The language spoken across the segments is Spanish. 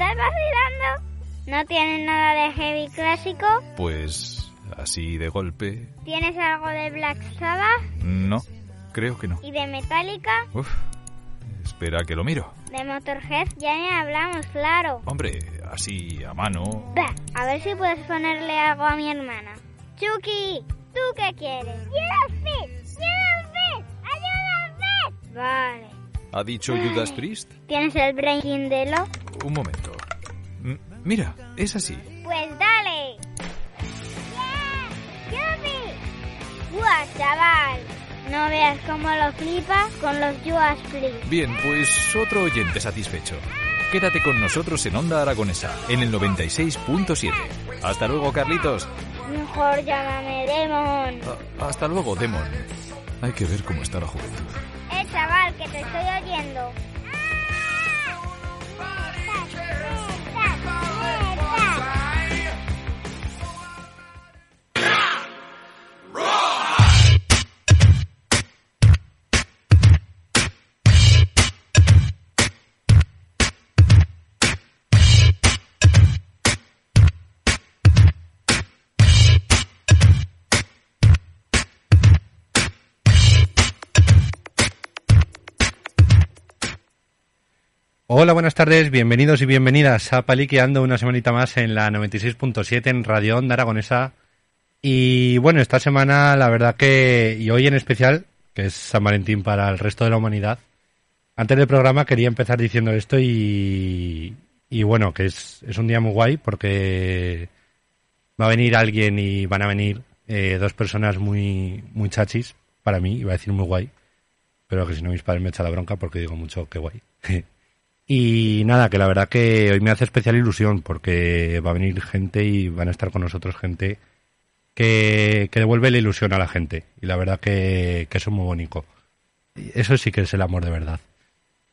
estás vacilando? ¿No tienes nada de heavy clásico? Pues así de golpe. ¿Tienes algo de Black Sabbath? No, creo que no. ¿Y de Metallica? Uf, espera que lo miro. De Motorhead ya ni hablamos, claro. Hombre, así a mano. Va, a ver si puedes ponerle algo a mi hermana. Chucky, ¿tú qué quieres? ¡Judas Priest! ¡Judas Priest! ¡Ayuda Priest! Vale. ¿Ha dicho Judas Priest? ¿Tienes el Breaking de lo? Un momento. Mira, es así. Pues dale. ¡Yeah! ¡Yupi! ¡Guau, chaval! No veas cómo lo flipa con los Judas Priest. Bien, pues otro oyente satisfecho. Quédate con nosotros en Onda Aragonesa, en el 96.7. Hasta luego, Carlitos. Mejor llámame Demon. A- hasta luego, Demon. Hay que ver cómo está la juventud. Eh, chaval, que te estoy oyendo. Hola, buenas tardes, bienvenidos y bienvenidas a Paliqueando una semanita más en la 96.7 en Radio Onda Aragonesa. Y bueno, esta semana la verdad que, y hoy en especial, que es San Valentín para el resto de la humanidad, antes del programa quería empezar diciendo esto y, y bueno, que es, es un día muy guay porque va a venir alguien y van a venir eh, dos personas muy, muy chachis, para mí, iba a decir muy guay, pero que si no mis padres me echan la bronca porque digo mucho que guay. Y nada, que la verdad que hoy me hace especial ilusión porque va a venir gente y van a estar con nosotros gente que, que devuelve la ilusión a la gente. Y la verdad que, que eso es muy bonito. Eso sí que es el amor de verdad.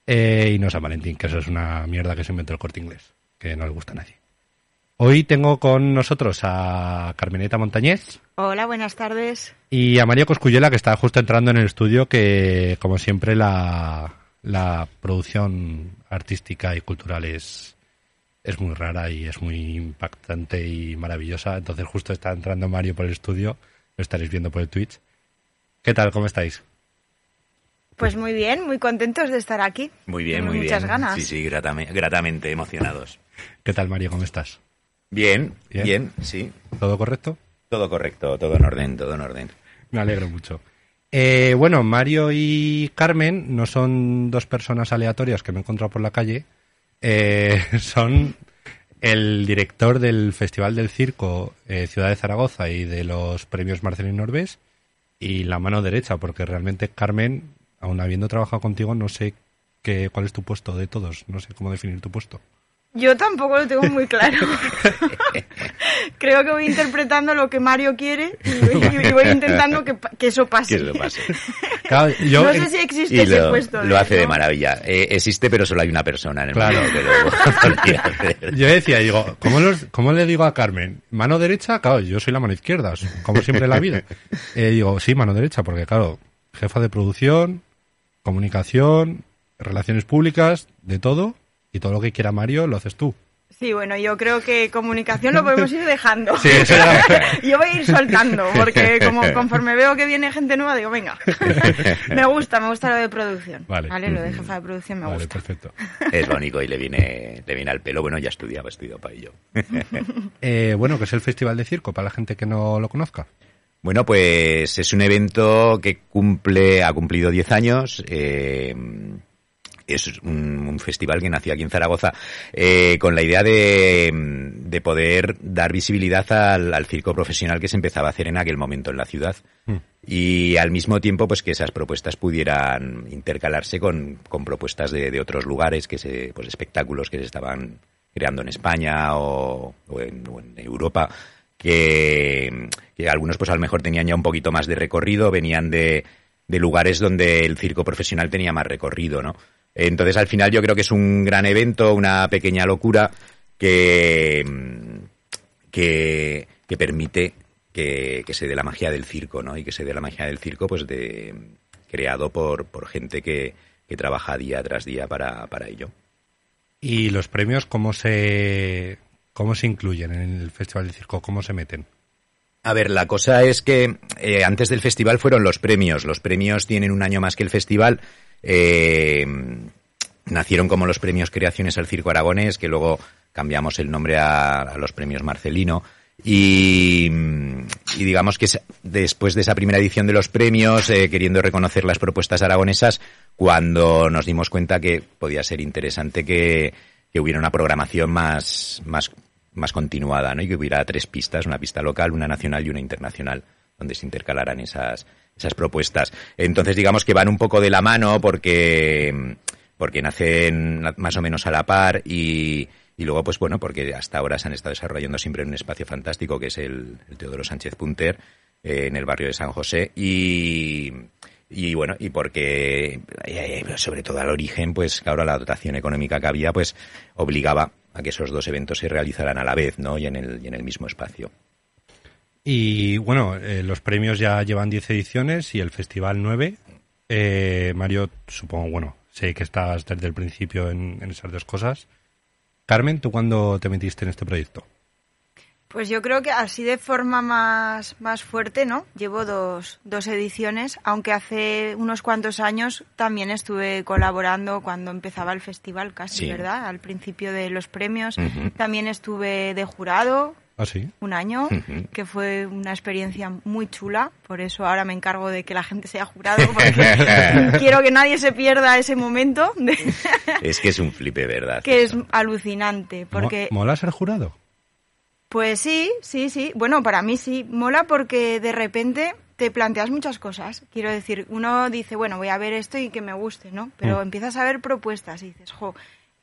Eh, y no San Valentín, que eso es una mierda que se inventó el corte inglés, que no le gusta a nadie. Hoy tengo con nosotros a Carmeneta Montañez Hola, buenas tardes. y a María Coscuyela, que está justo entrando en el estudio, que como siempre la, la producción artística y cultural es, es muy rara y es muy impactante y maravillosa. Entonces justo está entrando Mario por el estudio, lo estaréis viendo por el Twitch. ¿Qué tal? ¿Cómo estáis? Pues muy bien, muy contentos de estar aquí. Muy bien, muy muchas bien. ganas. Sí, sí, gratame- gratamente emocionados. ¿Qué tal Mario? ¿Cómo estás? Bien, Bien. bien, sí. ¿Todo correcto? Todo correcto, todo en orden, todo en orden. Me alegro mucho. Eh, bueno, Mario y Carmen no son dos personas aleatorias que me he encontrado por la calle. Eh, son el director del Festival del Circo eh, Ciudad de Zaragoza y de los premios Marcelín Norbes y la mano derecha, porque realmente Carmen, aun habiendo trabajado contigo, no sé qué, cuál es tu puesto de todos. No sé cómo definir tu puesto. Yo tampoco lo tengo muy claro. Creo que voy interpretando lo que Mario quiere y, y- y voy intentando que, que eso Que pase. eso pase. Claro, yo, no sé si existe Y ese lo, puesto. lo hace de maravilla. Eh, existe, pero solo hay una persona en el Claro. mundo que lo podría hacer. Yo decía, digo, ¿cómo, los- cómo le digo a Carmen? ¿Mano derecha? Claro, yo soy la mano izquierda, como siempre en la vida. Eh, digo, sí, mano derecha, porque claro, jefa de producción, comunicación, relaciones públicas, de todo, y todo lo que quiera Mario lo haces tú. Sí, bueno, yo creo que comunicación lo podemos ir dejando. Sí, eso ya- Yo voy a ir soltando, porque como conforme veo que viene gente nueva, digo, venga. me gusta, me gusta lo de producción. Vale. Lo de jefa de producción me Vale, gusta. perfecto. Es bonito y le viene, le viene al pelo. Bueno, ya estudiaba, estudió para ello. Eh, bueno, que es el Festival de Circo, para la gente que no lo conozca. Bueno, pues es un evento que cumple, ha cumplido 10 años. eh, es un, festival que nació aquí en Zaragoza eh, con la idea de, de poder dar visibilidad al, al circo profesional que se empezaba a hacer en aquel momento en la ciudad. Mm. Y al mismo tiempo, pues que esas propuestas pudieran intercalarse con, con propuestas de, de otros lugares, que se, pues espectáculos que se estaban creando en España o, o en, o en Europa, que, que algunos pues a lo mejor tenían ya un poquito más de recorrido, venían de, de lugares donde el circo profesional tenía más recorrido, ¿no? Entonces al final yo creo que es un gran evento, una pequeña locura que, que, que permite que, que se dé la magia del circo, ¿no? Y que se dé la magia del circo, pues de creado por, por gente que, que trabaja día tras día para, para ello. ¿Y los premios cómo se, cómo se incluyen en el Festival de Circo? ¿Cómo se meten? A ver, la cosa es que eh, antes del festival fueron los premios. Los premios tienen un año más que el festival. Eh, nacieron como los premios Creaciones al Circo Aragonés, que luego cambiamos el nombre a, los premios Marcelino. Y, y, digamos que después de esa primera edición de los premios, eh, queriendo reconocer las propuestas aragonesas, cuando nos dimos cuenta que podía ser interesante que, que hubiera una programación más, más, más continuada, ¿no? Y que hubiera tres pistas, una pista local, una nacional y una internacional, donde se intercalaran esas, esas propuestas. Entonces, digamos que van un poco de la mano porque, porque nacen más o menos a la par y, y luego, pues bueno, porque hasta ahora se han estado desarrollando siempre en un espacio fantástico que es el, Teodoro Sánchez Punter, eh, en el barrio de San José. Y, y bueno, y porque, eh, sobre todo al origen, pues ahora la dotación económica que había, pues obligaba a que esos dos eventos se realizaran a la vez, ¿no? Y en el, y en el mismo espacio. Y bueno, eh, los premios ya llevan 10 ediciones y el festival 9. Eh, Mario, supongo, bueno, sé que estás desde el principio en, en esas dos cosas. Carmen, ¿tú cuándo te metiste en este proyecto? Pues yo creo que así de forma más, más fuerte, ¿no? Llevo dos, dos ediciones, aunque hace unos cuantos años también estuve colaborando cuando empezaba el festival, casi, Sí. ¿verdad? Al principio de los premios. También estuve de jurado ¿Ah, sí? un año, que fue una experiencia muy chula. Por eso ahora me encargo de que la gente sea jurado, porque quiero que nadie se pierda ese momento, de- Es que es un flipe, ¿verdad? que es alucinante. Porque Mo- ¿Mola ser jurado? Pues sí, sí, sí. Bueno, para mí sí. Mola porque de repente te planteas muchas cosas. Quiero decir, uno dice, bueno, voy a ver esto y que me guste, ¿no? Pero Mm. empiezas a ver propuestas y dices, jo,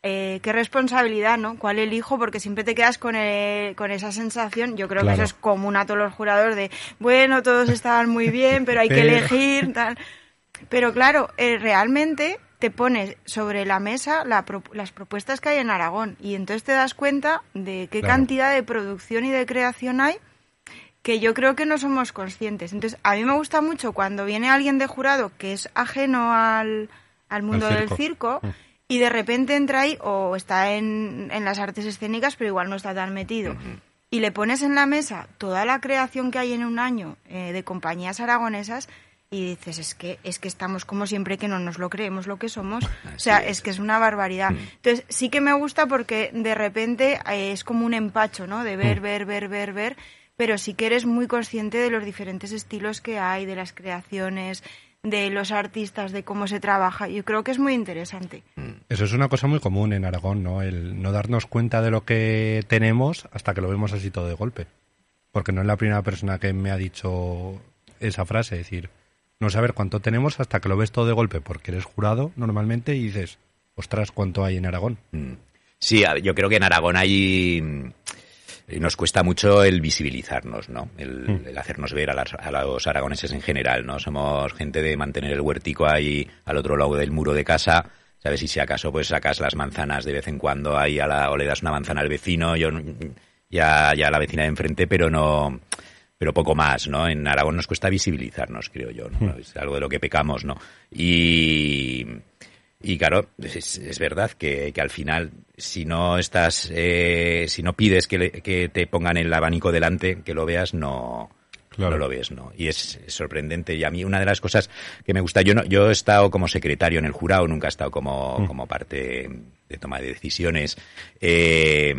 eh, qué responsabilidad, ¿no? ¿Cuál elijo? Porque siempre te quedas con, el- con esa sensación. Yo creo Claro. que eso es común a todos los jurados de, bueno, todos estaban muy bien, pero hay que elegir, tal. Pero claro, eh, realmente te pones sobre la mesa la pro- las propuestas que hay en Aragón y entonces te das cuenta de qué Claro. cantidad de producción y de creación hay que yo creo que no somos conscientes. Entonces, a mí me gusta mucho cuando viene alguien de jurado que es ajeno al, al mundo del circo. circo Mm. Y de repente entra ahí o está en, en las artes escénicas, pero igual no está tan metido. Y le pones en la mesa toda la creación que hay en un año eh, de compañías aragonesas y dices, es que, es que estamos como siempre que no nos lo creemos lo que somos. o sea, es. que es una barbaridad. Mm. Entonces, sí que me gusta porque de repente eh, es como un empacho, ¿no? De ver, Mm. ver, ver, ver, ver, pero sí que eres muy consciente de los diferentes estilos que hay, de las creaciones, de los artistas, de cómo se trabaja. Yo creo que es muy interesante. Eso es una cosa muy común en Aragón, ¿no? El no darnos cuenta de lo que tenemos hasta que lo vemos así todo de golpe. Porque no es la primera persona que me ha dicho esa frase, es decir, no saber cuánto tenemos hasta que lo ves todo de golpe, porque eres jurado normalmente y dices, ostras, ¿cuánto hay en Aragón? Mm. Sí, yo creo que en Aragón hay mm, nos cuesta mucho el visibilizarnos, ¿no? El, Mm. el hacernos ver a, las- a los aragoneses en general, ¿no? Somos gente de mantener el huertico ahí al otro lado del muro de casa, ¿sabes? Y si acaso pues sacas las manzanas de vez en cuando ahí a la, o le das una manzana al vecino, yo ya, ya a la vecina de enfrente, pero no pero poco más, ¿no? En Aragón nos cuesta visibilizarnos, creo yo, ¿no? Es algo de lo que pecamos, ¿no? Y, y claro, es, es verdad que, que al final, si no estás, eh, si no pides que, le- que te pongan el abanico delante, que lo veas, no, Claro. no lo ves, ¿no? Y es, sorprendente. Y a mí una de las cosas que me gusta, yo no, yo he estado como secretario en el jurado, nunca he estado como, Mm. como parte de toma de decisiones. Eh,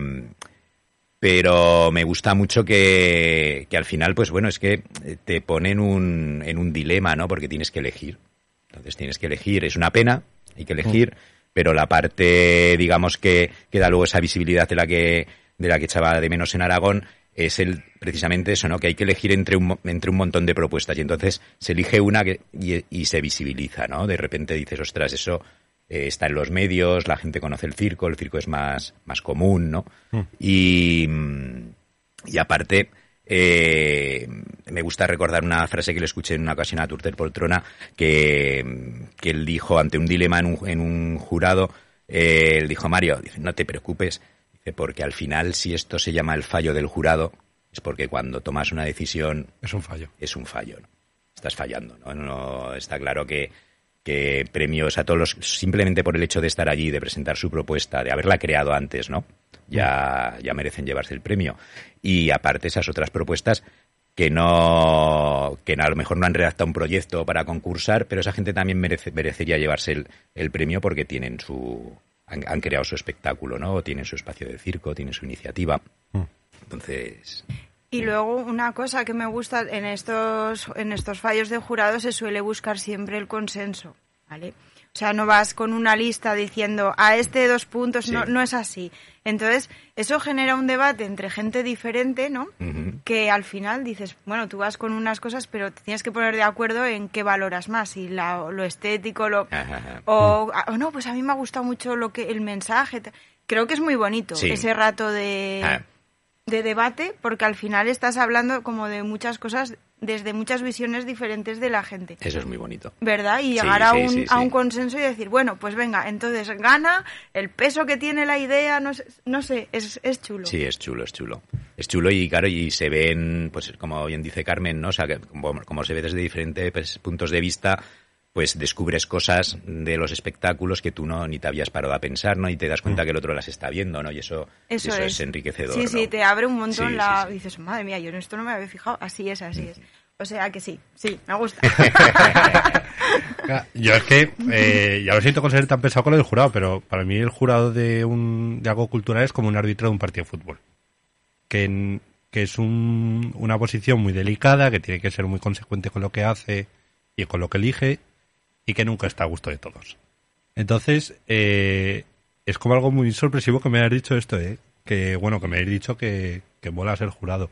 pero me gusta mucho que, que al final, pues bueno, es que te ponen un, en un dilema, ¿no? Porque tienes que elegir. Entonces tienes que elegir, es una pena, hay que elegir, pero la parte, digamos, que, que da luego esa visibilidad de la que, de la que echaba de menos en Aragón, es el, precisamente eso, ¿no? Que hay que elegir entre un, entre un montón de propuestas y entonces se elige una que, y, y se visibiliza, ¿no? De repente dices, ostras, eso eh, está en los medios, la gente conoce el circo, el circo es más, más común, ¿no? Mm. Y, y aparte, eh, me gusta recordar una frase que le escuché en una ocasión a Turter Poltrona, que, que él dijo ante un dilema en un, en un jurado, eh, él dijo, Mario, dice, no te preocupes, dice, porque al final si esto se llama el fallo del jurado, es porque cuando tomas una decisión Es un fallo. es un fallo, ¿no? Estás fallando, ¿no? No- está claro que, que premios a todos los, simplemente por el hecho de estar allí, de presentar su propuesta, de haberla creado antes, ¿no? Ya, ya merecen llevarse el premio. Y aparte esas otras propuestas que no, que a lo mejor no han redactado un proyecto para concursar, pero esa gente también merece, merecería llevarse el, el premio porque tienen su, han, han, creado su espectáculo, ¿no? Tienen su espacio de circo, tienen su iniciativa. Mm. Entonces. Y luego una cosa que me gusta en estos, en estos fallos de jurado se suele buscar siempre el consenso, ¿vale? O sea, no vas con una lista diciendo a este dos puntos, sí. no, no es así. Entonces, eso genera un debate entre gente diferente, ¿no? Uh -huh. Que al final dices, bueno, tú vas con unas cosas, pero te tienes que poner de acuerdo en qué valoras más, si la, lo estético, lo Ajá. o, o, no, pues a mí me ha gustado mucho lo que el mensaje. Creo que es muy bonito Sí. ese rato de Ah. De debate porque al final estás hablando como de muchas cosas desde muchas visiones diferentes de la gente. Eso es muy bonito. ¿Verdad? Y Sí, llegar a, un, sí, a un consenso y decir, bueno, pues venga, entonces gana el peso que tiene la idea, no sé, no sé es, es chulo. Sí, es chulo, es chulo. Es chulo y claro, y se ven, pues como bien dice Carmen, ¿no? O sea, que como, como se ve desde diferentes pues, puntos de vista, pues descubres cosas de los espectáculos que tú no ni te habías parado a pensar, ¿no? Y te das cuenta que el otro las está viendo, ¿no? Y eso, Eso, eso es. es. enriquecedor. Sí, sí, ¿no? te abre un montón Sí, la... sí, sí. Dices, madre mía, yo en esto no me había fijado. Así es, así es. O sea que sí, sí, me gusta. Yo es que, eh, ya lo siento con ser tan pesado con lo del jurado, pero para mí el jurado de, un, de algo cultural es como un árbitro de un partido de fútbol. Que, en- que es un- una posición muy delicada, que tiene que ser muy consecuente con lo que hace y con lo que elige, y que nunca está a gusto de todos. Entonces, eh, es como algo muy sorpresivo que me hayas dicho esto, ¿eh? Que, bueno, que me hayáis dicho que, que mola ser jurado.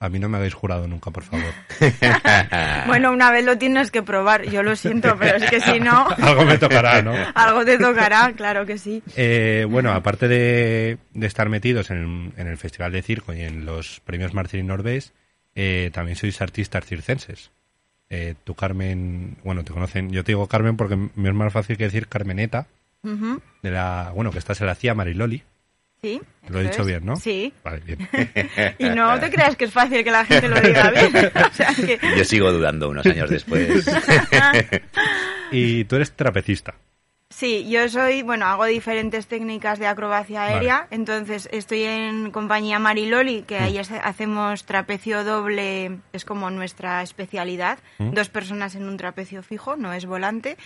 A mí no me habéis jurado nunca, por favor. bueno, una vez lo tienes que probar. Yo lo siento, pero es que si no, Algo me tocará, ¿no? algo te tocará, claro que sí. Eh, bueno, aparte de, de estar metidos en, en el Festival de Circo y en los premios Martín Norbés, eh, también sois artistas circenses. Eh, tú, Carmen, bueno, te conocen, yo te digo Carmen porque me es más fácil que decir Carmeneta, de la, bueno, que esta se la hacía Mariloli. Sí. Lo he dicho es. bien, ¿no? Sí. Vale, bien. Y no te creas que es fácil que la gente lo diga bien. O sea que... Yo sigo dudando unos años después. Y tú eres trapecista. Sí, yo soy, bueno, hago diferentes técnicas de acrobacia aérea, entonces estoy en compañía Mariloli, que ahí hace- hacemos trapecio doble, es como nuestra especialidad, Mm. dos personas en un trapecio fijo, no es volante.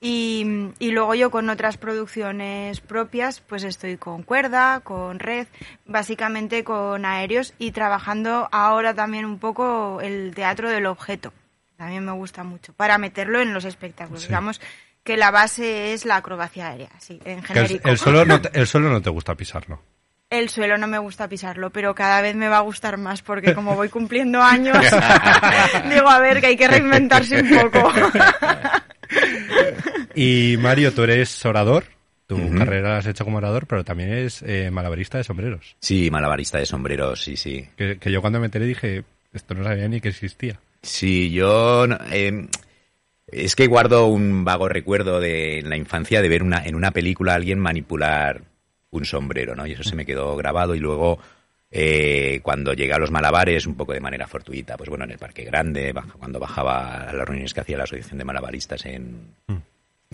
Y, y luego yo con otras producciones propias, pues estoy con cuerda, con red, básicamente con aéreos y trabajando ahora también un poco el teatro del objeto. También me gusta mucho, para meterlo en los espectáculos. Sí. Digamos que la base es la acrobacia aérea, sí, en el, genérico. el suelo no te, el suelo no te gusta pisarlo. El suelo no me gusta pisarlo, pero cada vez me va a gustar más porque como voy cumpliendo años, digo, a ver, que hay que reinventarse un poco. Y Mario, tú eres orador. Tu carrera la has hecho como orador, pero también eres eh, malabarista de sombreros. Sí, malabarista de sombreros, sí, sí. Que, que yo cuando me enteré dije, esto no sabía ni que existía. Sí, yo no- eh, es que guardo un vago recuerdo de en la infancia de ver una, en una película a alguien manipular un sombrero, ¿no? Y eso se me quedó grabado y luego eh, cuando llegué a los malabares, un poco de manera fortuita, pues bueno, en el Parque Grande, cuando bajaba a las reuniones que hacía la Asociación de Malabaristas en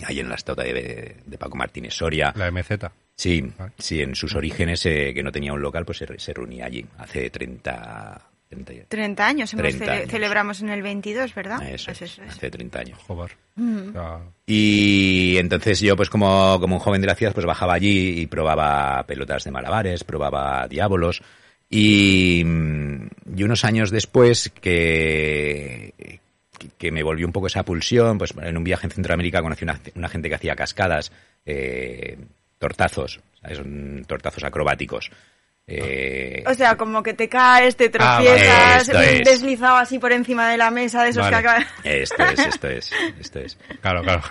ahí en la estatua de, de Paco Martínez Soria. La MZ. Sí, Vale. sí, en sus orígenes, eh, que no tenía un local, pues se, se reunía allí hace 30... 30 30 años, hemos 30 cele- años. celebramos en el 22, ¿verdad? eso Pues es, eso es. hace 30 años. Joder. Mm. Y entonces yo, pues como, como un joven de la ciudad, pues bajaba allí y probaba pelotas de malabares, probaba diábolos. Y, mm, y unos años después que, que- me volvió un poco esa pulsión, pues en un viaje en Centroamérica conocí una, una gente que hacía cascadas, eh, tortazos, ¿sabes? Tortazos acrobáticos. Eh, O sea, como que te caes, te Ah, vale. tropiezas, es. deslizado así por encima de la mesa, de esos Vale. que acaban... esto es, esto es, esto es. claro, claro.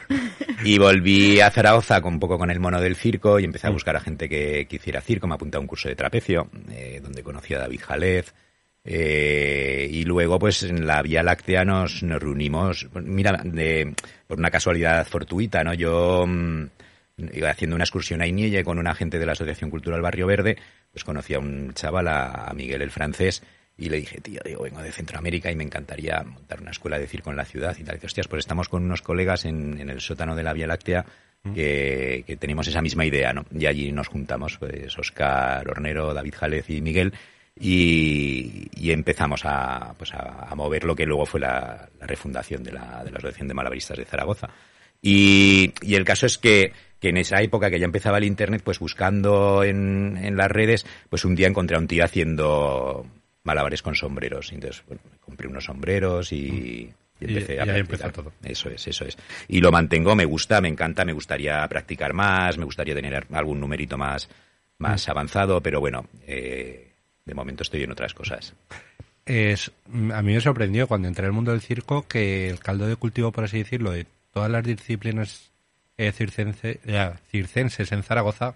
Y volví a Zaragoza con un poco con el mono del circo y empecé a Mm. buscar a gente que, que hiciera circo. Me apunté a un curso de trapecio, eh, donde conocí a David Jalez. eh, y luego, pues en la Vía Láctea nos, nos reunimos. Mira, de, por una casualidad fortuita, ¿no? Yo mm, iba haciendo una excursión a Inielle con un agente de la Asociación Cultural Barrio Verde, pues conocí a un chaval, a, Miguel el francés, Y le dije, tío, digo, vengo de Centroamérica y me encantaría montar una escuela de circo en la ciudad y tal. Y dice, hostias, pues estamos con unos colegas en, en el sótano de la Vía Láctea que, que tenemos esa misma idea, ¿no? Y allí nos juntamos, pues Oscar Hornero, David Jalez y Miguel, y, y empezamos a, pues a, a mover lo que luego fue la, la refundación de la, de la Asociación de Malabaristas de Zaragoza. Y, y el caso es que, que en esa época que ya empezaba el internet, pues buscando en, en las redes, pues un día encontré a un tío haciendo malabares con sombreros. Entonces, bueno, compré unos sombreros y, y empecé Y- a y practicar. todo. Eso es, eso es. Y lo mantengo, me gusta, me encanta, me gustaría practicar más, me gustaría tener algún numerito más, más avanzado, pero bueno, eh, de momento estoy en otras cosas. Es, a mí me sorprendió cuando entré al mundo del circo que el caldo de cultivo, por así decirlo, de todas las disciplinas circense- eh, circenses en Zaragoza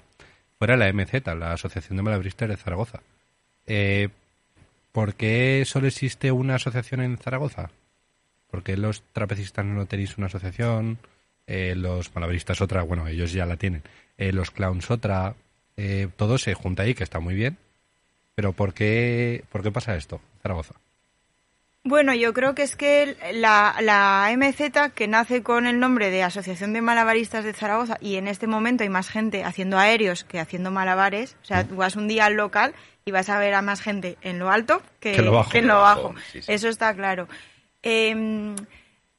fuera la MZ, la Asociación de Malabaristas de Zaragoza. Eh, ¿Por qué solo existe una asociación en Zaragoza? ¿Por qué los trapecistas no tenéis una asociación? Eh, los malabaristas otra, bueno, ellos ya la tienen. Los clowns otra. Todo se junta ahí, que está muy bien. Pero ¿por qué, ¿por qué pasa esto, Zaragoza? Bueno, yo creo que es que la, la MZ, que nace con el nombre de Asociación de Malabaristas de Zaragoza, y en este momento hay más gente haciendo aéreos que haciendo malabares, o sea, tú vas un día al local y vas a ver a más gente en lo alto que, Que en lo bajo. en lo bajo. Sí, sí. Eso está claro. Eh,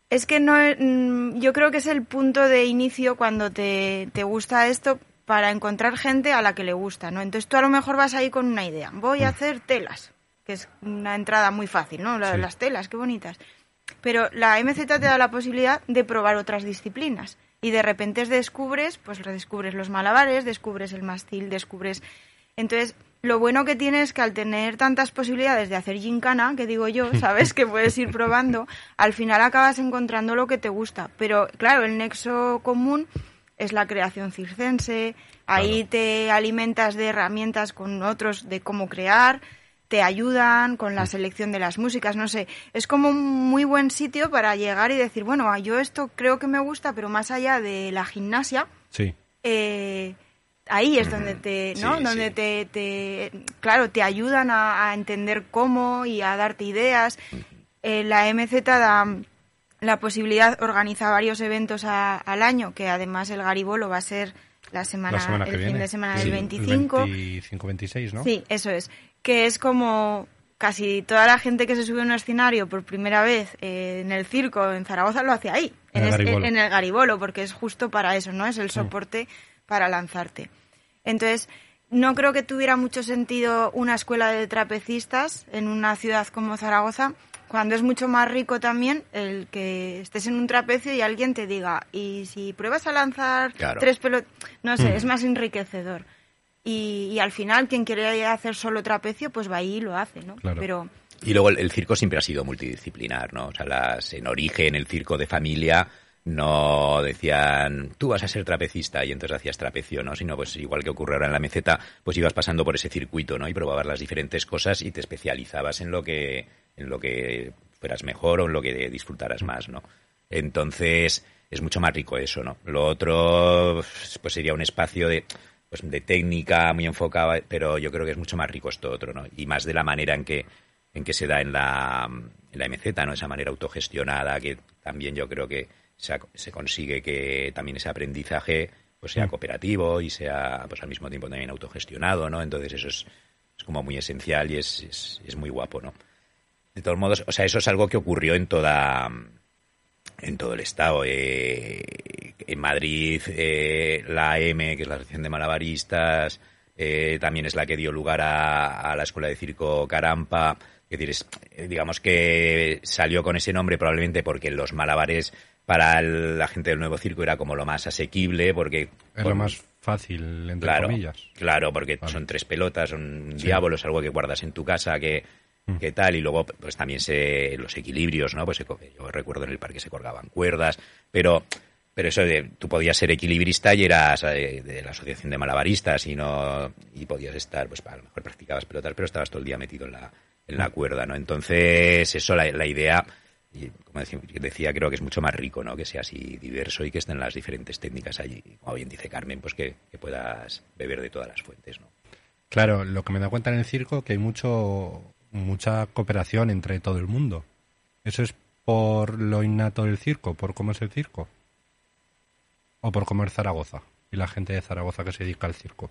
es que no, mm, yo creo que es el punto de inicio cuando te, te gusta esto para encontrar gente a la que le gusta, ¿no? Entonces tú a lo mejor vas ahí con una idea, voy a hacer telas, que es una entrada muy fácil, ¿no? La- Sí. Las telas, qué bonitas. Pero la MZ te da la posibilidad de probar otras disciplinas y de repente descubres, pues redescubres los malabares, descubres el mastil, descubres... Entonces, lo bueno que tiene es que al tener tantas posibilidades de hacer gincana, que digo yo, sabes que puedes ir probando, al final acabas encontrando lo que te gusta. Pero claro, el nexo común es la creación circense, ahí te alimentas de herramientas con otros de cómo crear, te ayudan con la selección de las músicas, no sé, es como un muy buen sitio para llegar y decir, bueno, yo esto creo que me gusta, pero más allá de la gimnasia, Sí. eh, ahí es donde te, ¿no? Sí, donde sí. te, te- claro, te ayudan a, a entender cómo y a darte ideas. Eh, la MZ da la posibilidad, organiza varios eventos a- al año, que además el Garibolo va a ser la semana, la semana el viene. fin de semana del el 25. 25-26, ¿no? Sí, eso es. Que es como casi toda la gente que se sube a un escenario por primera vez eh, en el circo en Zaragoza lo hace ahí, En el es- en el Garibolo, porque es justo para eso, ¿no? Es el soporte para lanzarte. Entonces, no creo que tuviera mucho sentido una escuela de trapecistas en una ciudad como Zaragoza, cuando es mucho más rico también el que estés en un trapecio y alguien te diga, y si pruebas a lanzar Claro. tres pelotas, no Mm. sé, es más enriquecedor. Y, y al final, quien quiere hacer solo trapecio, pues va ahí y lo hace, ¿no? Claro. Pero Y luego el, el circo siempre ha sido multidisciplinar, ¿no? O sea, las, en origen, el circo de familia no decían, tú vas a ser trapecista y entonces hacías trapecio, ¿no? Sino, pues igual que ocurre ahora en la meseta, pues ibas pasando por ese circuito, ¿no? Y probabas las diferentes cosas y te especializabas en lo que, en lo que fueras mejor o en lo que disfrutaras más, ¿no? Entonces, es mucho más rico eso, ¿no? Lo otro, pues sería un espacio de, pues, de técnica muy enfocado, pero yo creo que es mucho más rico esto otro, ¿no? Y más de la manera en que, en que se da en la, en la MZ, ¿no? Esa manera autogestionada que también yo creo que se, se consigue que también ese aprendizaje pues sea cooperativo y sea pues al mismo tiempo también autogestionado, ¿no? Entonces eso es, es como muy esencial y es, es, es muy guapo, ¿no? De todos modos, o sea, eso es algo que ocurrió en toda en todo el estado. Eh, en Madrid, eh, la AM, que es la Asociación de Malabaristas, eh, también es la que dio lugar a, a la Escuela de Circo Carampa. Es decir, es- eh, digamos que salió con ese nombre probablemente porque los malabares para el- la gente del nuevo circo era como lo más asequible, porque... Es lo más fácil, entre claro, comillas. Claro, porque Vale. son tres pelotas, son Sí. diablo, es algo que guardas en tu casa, que, que tal, y luego pues también se, los equilibrios, ¿no? Pues se yo recuerdo en el parque se colgaban cuerdas, pero pero eso de, tú podías ser equilibrista y eras eh, de la asociación de malabaristas y no y podías estar, pues a lo mejor practicabas pelotas, pero estabas todo el día metido en la, en la cuerda, ¿no? Entonces, eso, la, la idea, y como decía, decía, creo que es mucho más rico, ¿no? Que sea así diverso y que estén las diferentes técnicas allí. Como bien dice Carmen, pues que, que puedas beber de todas las fuentes, ¿no? Claro, lo que me da cuenta en el circo que hay mucho mucha cooperación entre todo el mundo. ¿Eso es por lo innato del circo, por cómo es el circo? ¿O por cómo es Zaragoza y la gente de Zaragoza que se dedica al circo?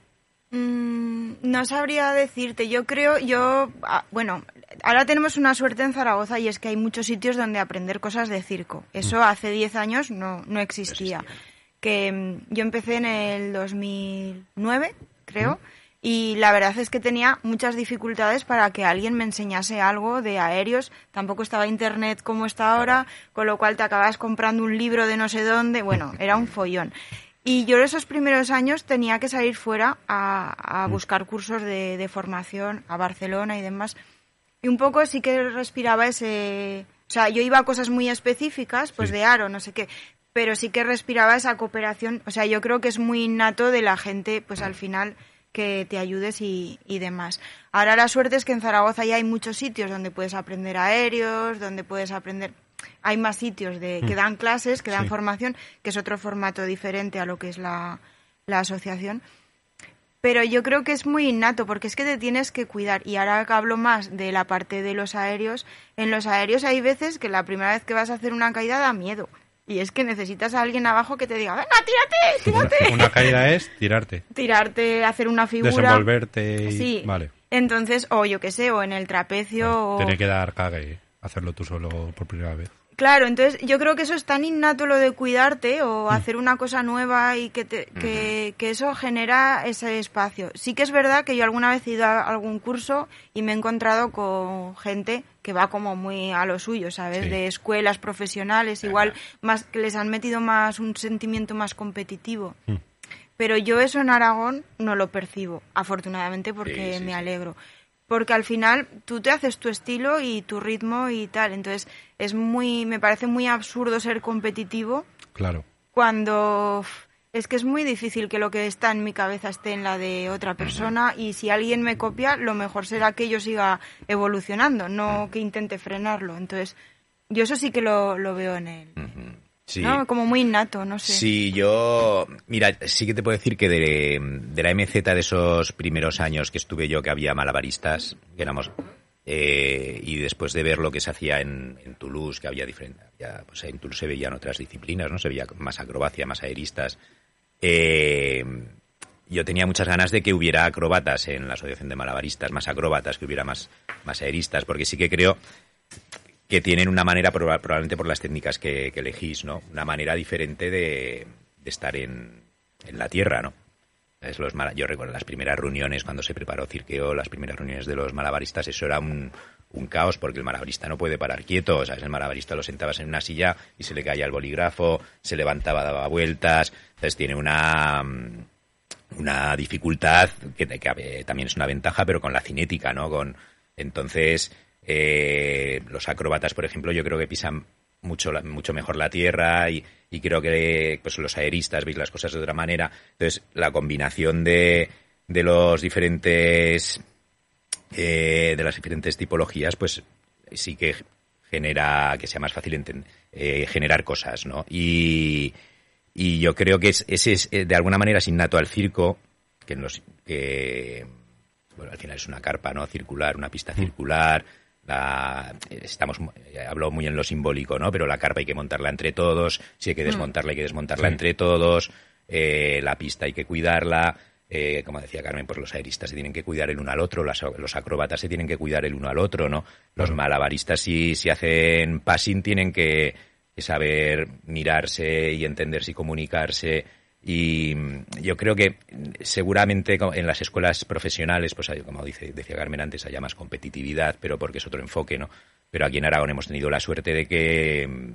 Mm, no sabría decirte. Yo creo, yo, ah, bueno, ahora tenemos una suerte en Zaragoza y es que hay muchos sitios donde aprender cosas de circo. Eso hace 10 años no, no existía. Que mm, yo empecé en el 2009, creo. Y la verdad es que tenía muchas dificultades para que alguien me enseñase algo de aéreos. Tampoco estaba internet como está ahora, con lo cual te acabas comprando un libro de no sé dónde. Bueno, era un follón. Y yo esos primeros años tenía que salir fuera a, Mm. buscar cursos de, de formación a Barcelona y demás. Y un poco sí que respiraba ese... O sea, yo iba a cosas muy específicas, pues Sí. de aro, no sé qué, pero sí que respiraba esa cooperación. O sea, yo creo que es muy innato de la gente, pues al final que te ayudes y, y demás. Ahora la suerte es que en Zaragoza ya hay muchos sitios donde puedes aprender aéreos, donde puedes aprender... Hay más sitios de, que dan clases, que dan Sí. formación, que es otro formato diferente a lo que es la, la asociación. Pero yo creo que es muy innato, porque es que te tienes que cuidar. Y ahora que hablo más de la parte de los aéreos, en los aéreos hay veces que la primera vez que vas a hacer una caída da miedo. Y es que necesitas a alguien abajo que te diga, venga, tírate, tírate. una caída es tirarte, Tirarte, hacer una figura. desenvolverte y... Sí. Vale. Entonces, o yo qué sé, o en el trapecio. o... Tener que dar cague, hacerlo tú solo por primera vez. Claro, entonces yo creo que eso es tan innato lo de cuidarte o hacer una cosa nueva y que, te- que, que eso genera ese espacio. Sí que es verdad que yo alguna vez he ido a algún curso y me he encontrado con gente que va como muy a lo suyo, ¿sabes? Sí. De escuelas profesionales, igual más que les han metido más un sentimiento más competitivo. Mm. Pero yo eso en Aragón no lo percibo, afortunadamente, porque Sí, sí, me alegro. Porque al final tú te haces tu estilo y tu ritmo y tal. Entonces es muy, me parece muy absurdo ser competitivo Claro. cuando es que es muy difícil que lo que está en mi cabeza esté en la de otra persona y si alguien me copia, lo mejor será que yo siga evolucionando, no que intente frenarlo. Entonces yo eso sí que lo, lo veo en él. Sí. ¿no? Como muy innato, no sé. Sí, yo, mira, sí que te puedo decir que de, de la MZ de esos primeros años que estuve yo, que había malabaristas, que éramos, eh, y después de ver lo que se hacía en, en Toulouse, que había diferentes, había, pues en Toulouse se veían otras disciplinas, ¿no? Se veía más acrobacia, más aeristas. Eh, yo tenía muchas ganas de que hubiera acróbatas en la asociación de malabaristas, más acróbatas, que hubiera más, más aeristas, porque sí que creo que tienen una manera, proba- probablemente por las técnicas que, elegís, ¿no? Una manera diferente de, de estar en, en la tierra, ¿no? Es los yo recuerdo las primeras reuniones cuando se preparó Cirqueo, las primeras reuniones de los malabaristas, eso era un, un caos porque el malabarista no puede parar quieto, ¿sabes? El malabarista lo sentabas en una silla y se le caía el bolígrafo, se levantaba, daba vueltas, entonces tiene una una dificultad que, que, también es una ventaja, pero con la cinética, ¿no? Con entonces eh, los acróbatas, por ejemplo, yo creo que pisan mucho mucho mejor la tierra y, y creo que pues los aeristas veis las cosas de otra manera. Entonces la combinación de de los diferentes eh, de las diferentes tipologías, pues sí que genera que sea más fácil eh, generar cosas, ¿no? Y, y yo creo que es, ese es, eh, de alguna manera es innato al circo, que nos, que, bueno, al final es una carpa, ¿no? Circular, una pista circular. La, estamos, mu- eh, hablo muy en lo simbólico, ¿no? Pero la carpa hay que montarla entre todos. Si hay que desmontarla, hay que desmontarla Sí. entre todos. eh, la pista hay que cuidarla. eh, como decía Carmen, pues los aeristas se tienen que cuidar el uno al otro, las- los acróbatas se tienen que cuidar el uno al otro, ¿no? Los malabaristas si, si hacen passing tienen que saber mirarse y entenderse y comunicarse. Y mm, yo creo que mm, seguramente en las escuelas profesionales, pues hay, como dice, decía Carmen antes, haya más competitividad, pero porque es otro enfoque, ¿no? Pero aquí en Aragón hemos tenido la suerte de que, mm,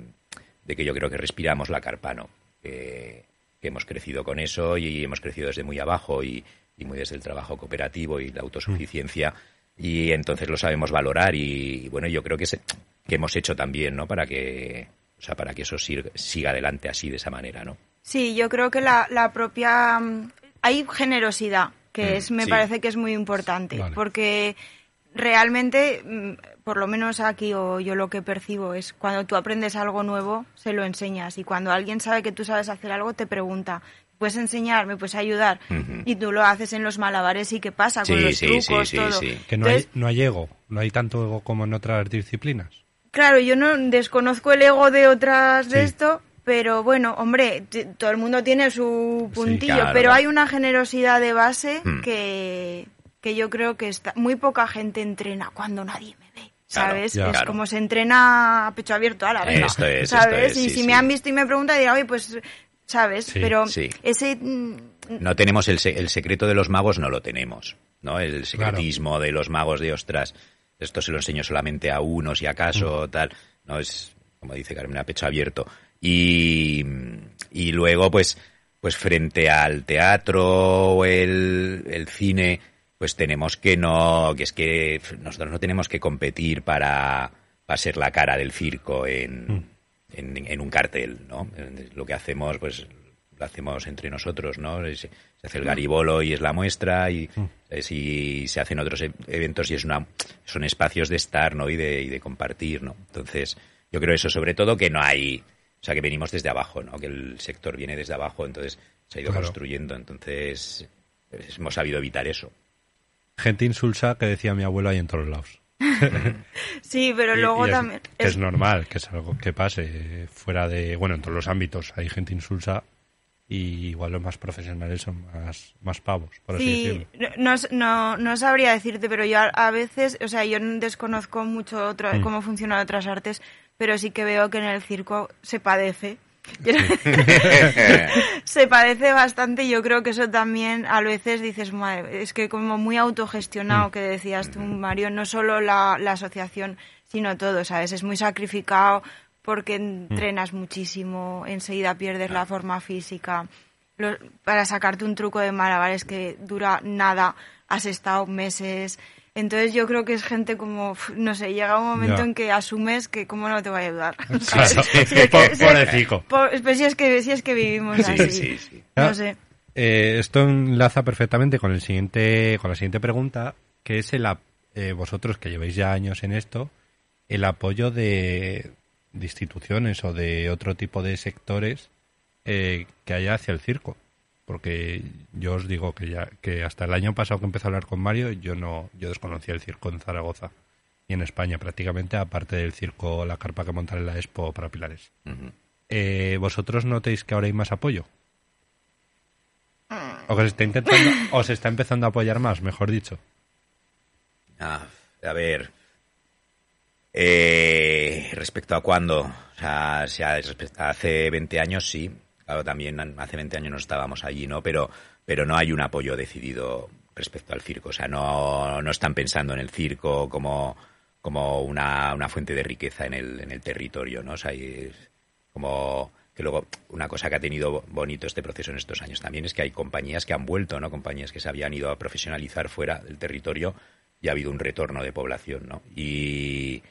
de que yo creo que respiramos la carpa, ¿no? Que, que hemos crecido con eso y hemos crecido desde muy abajo y, y muy desde el trabajo cooperativo y la autosuficiencia y entonces lo sabemos valorar y, y bueno yo creo que se- que hemos hecho también no para que o sea para que eso sir- siga adelante así de esa manera no Sí, yo creo que la, la propia... mm, Hay generosidad, que Mm, es, me sí. parece que es muy importante, Vale. porque realmente, mm, por lo menos aquí o yo lo que percibo es cuando tú aprendes algo nuevo, se lo enseñas y cuando alguien sabe que tú sabes hacer algo, te pregunta, puedes enseñar, me puedes ayudar. Y tú lo haces en los malabares y qué pasa con Sí, los sí, trucos, sí, sí, todo. sí. Que no hay, no hay ego, no hay tanto ego como en otras disciplinas. Claro, yo no desconozco el ego de otras de esto, pero bueno, hombre, todo el mundo tiene su Sí, puntillo, claro. pero hay una generosidad de base Hmm. que, que yo creo que está, muy poca gente entrena cuando nadie me ve. ¿Sabes? es claro. como se entrena a pecho abierto a la Esto es, esto ¿sabes? es, y sí, si sí. me han visto y me preguntan, dirán, oye, pues, ¿sabes? Sí, pero sí. ese... mm, No tenemos el, se- el secreto de los magos, no lo tenemos, ¿no? El secretismo de los magos de ostras, esto se lo enseño solamente a unos y acaso, tal, no es, como dice Carmen, a pecho abierto. Y, y luego, pues, pues frente al teatro o el, el cine, pues tenemos que no, que es que nosotros no tenemos que competir para, para ser la cara del circo en, en, en un cartel, ¿no? Lo que hacemos, pues lo hacemos entre nosotros, ¿no? Se, se hace el garibolo y es la muestra y eh, si se hacen otros e- eventos y es una son espacios de estar, ¿no? Y de, y de compartir, ¿no? Entonces, yo creo eso, sobre todo que no hay, o sea, que venimos desde abajo, ¿no? Que el sector viene desde abajo, entonces se ha ido Claro. construyendo, entonces pues, hemos sabido evitar eso. Gente insulsa que decía mi abuelo hay en todos lados. Sí, pero Y- luego y es, también... es- es normal, que es algo que pase fuera de, bueno, en todos los ámbitos hay gente insulsa y igual los más profesionales son más, más pavos, por así Sí, decirlo. no, no, no sabría decirte, pero yo a, a veces, o sea, yo no desconozco mucho otro, Mm. cómo funcionan otras artes, pero sí que veo que en el circo se padece. se padece bastante y yo creo que eso también a veces dices, madre, es que como muy autogestionado que decías tú, Mario, no solo la, la asociación, sino todo, ¿sabes? Es muy sacrificado porque entrenas muchísimo, enseguida pierdes la forma física. Lo- para sacarte un truco de malabares que dura nada, has estado meses. Entonces yo creo que es gente como, no sé, llega un momento en que asumes que cómo no te va a ayudar. Pues si es que, si es que vivimos Sí, así. sí, sí. No sé. eh, esto enlaza perfectamente con el siguiente, con la siguiente pregunta, que es el eh, vosotros que lleváis ya años en esto, el apoyo de, de instituciones o de otro tipo de sectores eh, que haya hacia el circo. Porque yo os digo que ya que hasta el año pasado que empecé a hablar con Mario, yo no yo desconocía el circo en Zaragoza y en España prácticamente, aparte del circo, la carpa que montan en la Expo para Pilares. Eh, ¿Vosotros notéis que ahora hay más apoyo? ¿O que se está intentando, o se está empezando a apoyar más, mejor dicho? Ah, a ver. Eh, respecto a cuándo, o sea, hace 20 años sí, claro, también hace 20 años no estábamos allí, ¿no? Pero, pero no hay un apoyo decidido respecto al circo, o sea, no, no están pensando en el circo como, como una, una fuente de riqueza en el, en el territorio, ¿no? O sea, es como que luego una cosa que ha tenido bonito este proceso en estos años también es que hay compañías que han vuelto, ¿no? Compañías que se habían ido a profesionalizar fuera del territorio y ha habido un retorno de población, ¿no? Y,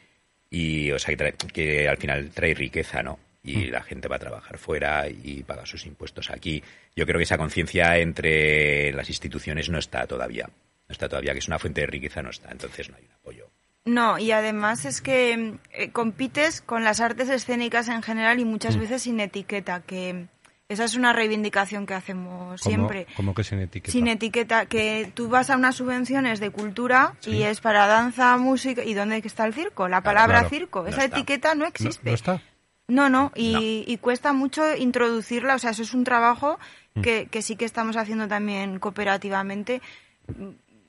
y o sea, que, trae- que al final trae riqueza, ¿no? Y la gente va a trabajar fuera y paga sus impuestos aquí. Yo creo que esa conciencia entre las instituciones no está todavía. No está todavía, que es una fuente de riqueza, no está. Entonces no hay un apoyo. No, y además es que eh, compites con las artes escénicas en general y Mm. muchas veces sin etiqueta, que esa es una reivindicación que hacemos ¿Cómo- siempre. ¿Cómo que sin etiqueta? Sin etiqueta, que tú vas a unas subvenciones de cultura Sí. y es para danza, música. ¿Y dónde está el circo? La palabra claro. circo. No Esa está. etiqueta no ¿No, existe. no está? No, no, y, y cuesta mucho introducirla, o sea, eso es un trabajo Mm. que, que sí que estamos haciendo también cooperativamente,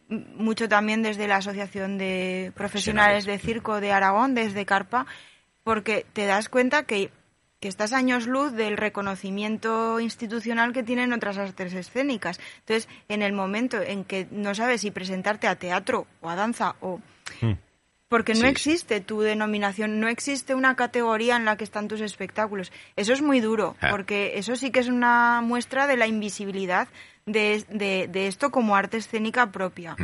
mucho también desde la Asociación de Profesionales de Circo de Aragón, desde Carpa, porque te das cuenta que, que estás años luz del reconocimiento institucional que tienen otras artes escénicas. Entonces, en el momento en que no sabes si presentarte a teatro o a danza o Mm. Porque no Sí, existe tu denominación, no existe una categoría en la que están tus espectáculos. Eso es muy duro, Ah. porque eso sí que es una muestra de la invisibilidad de, de- de esto como arte escénica propia.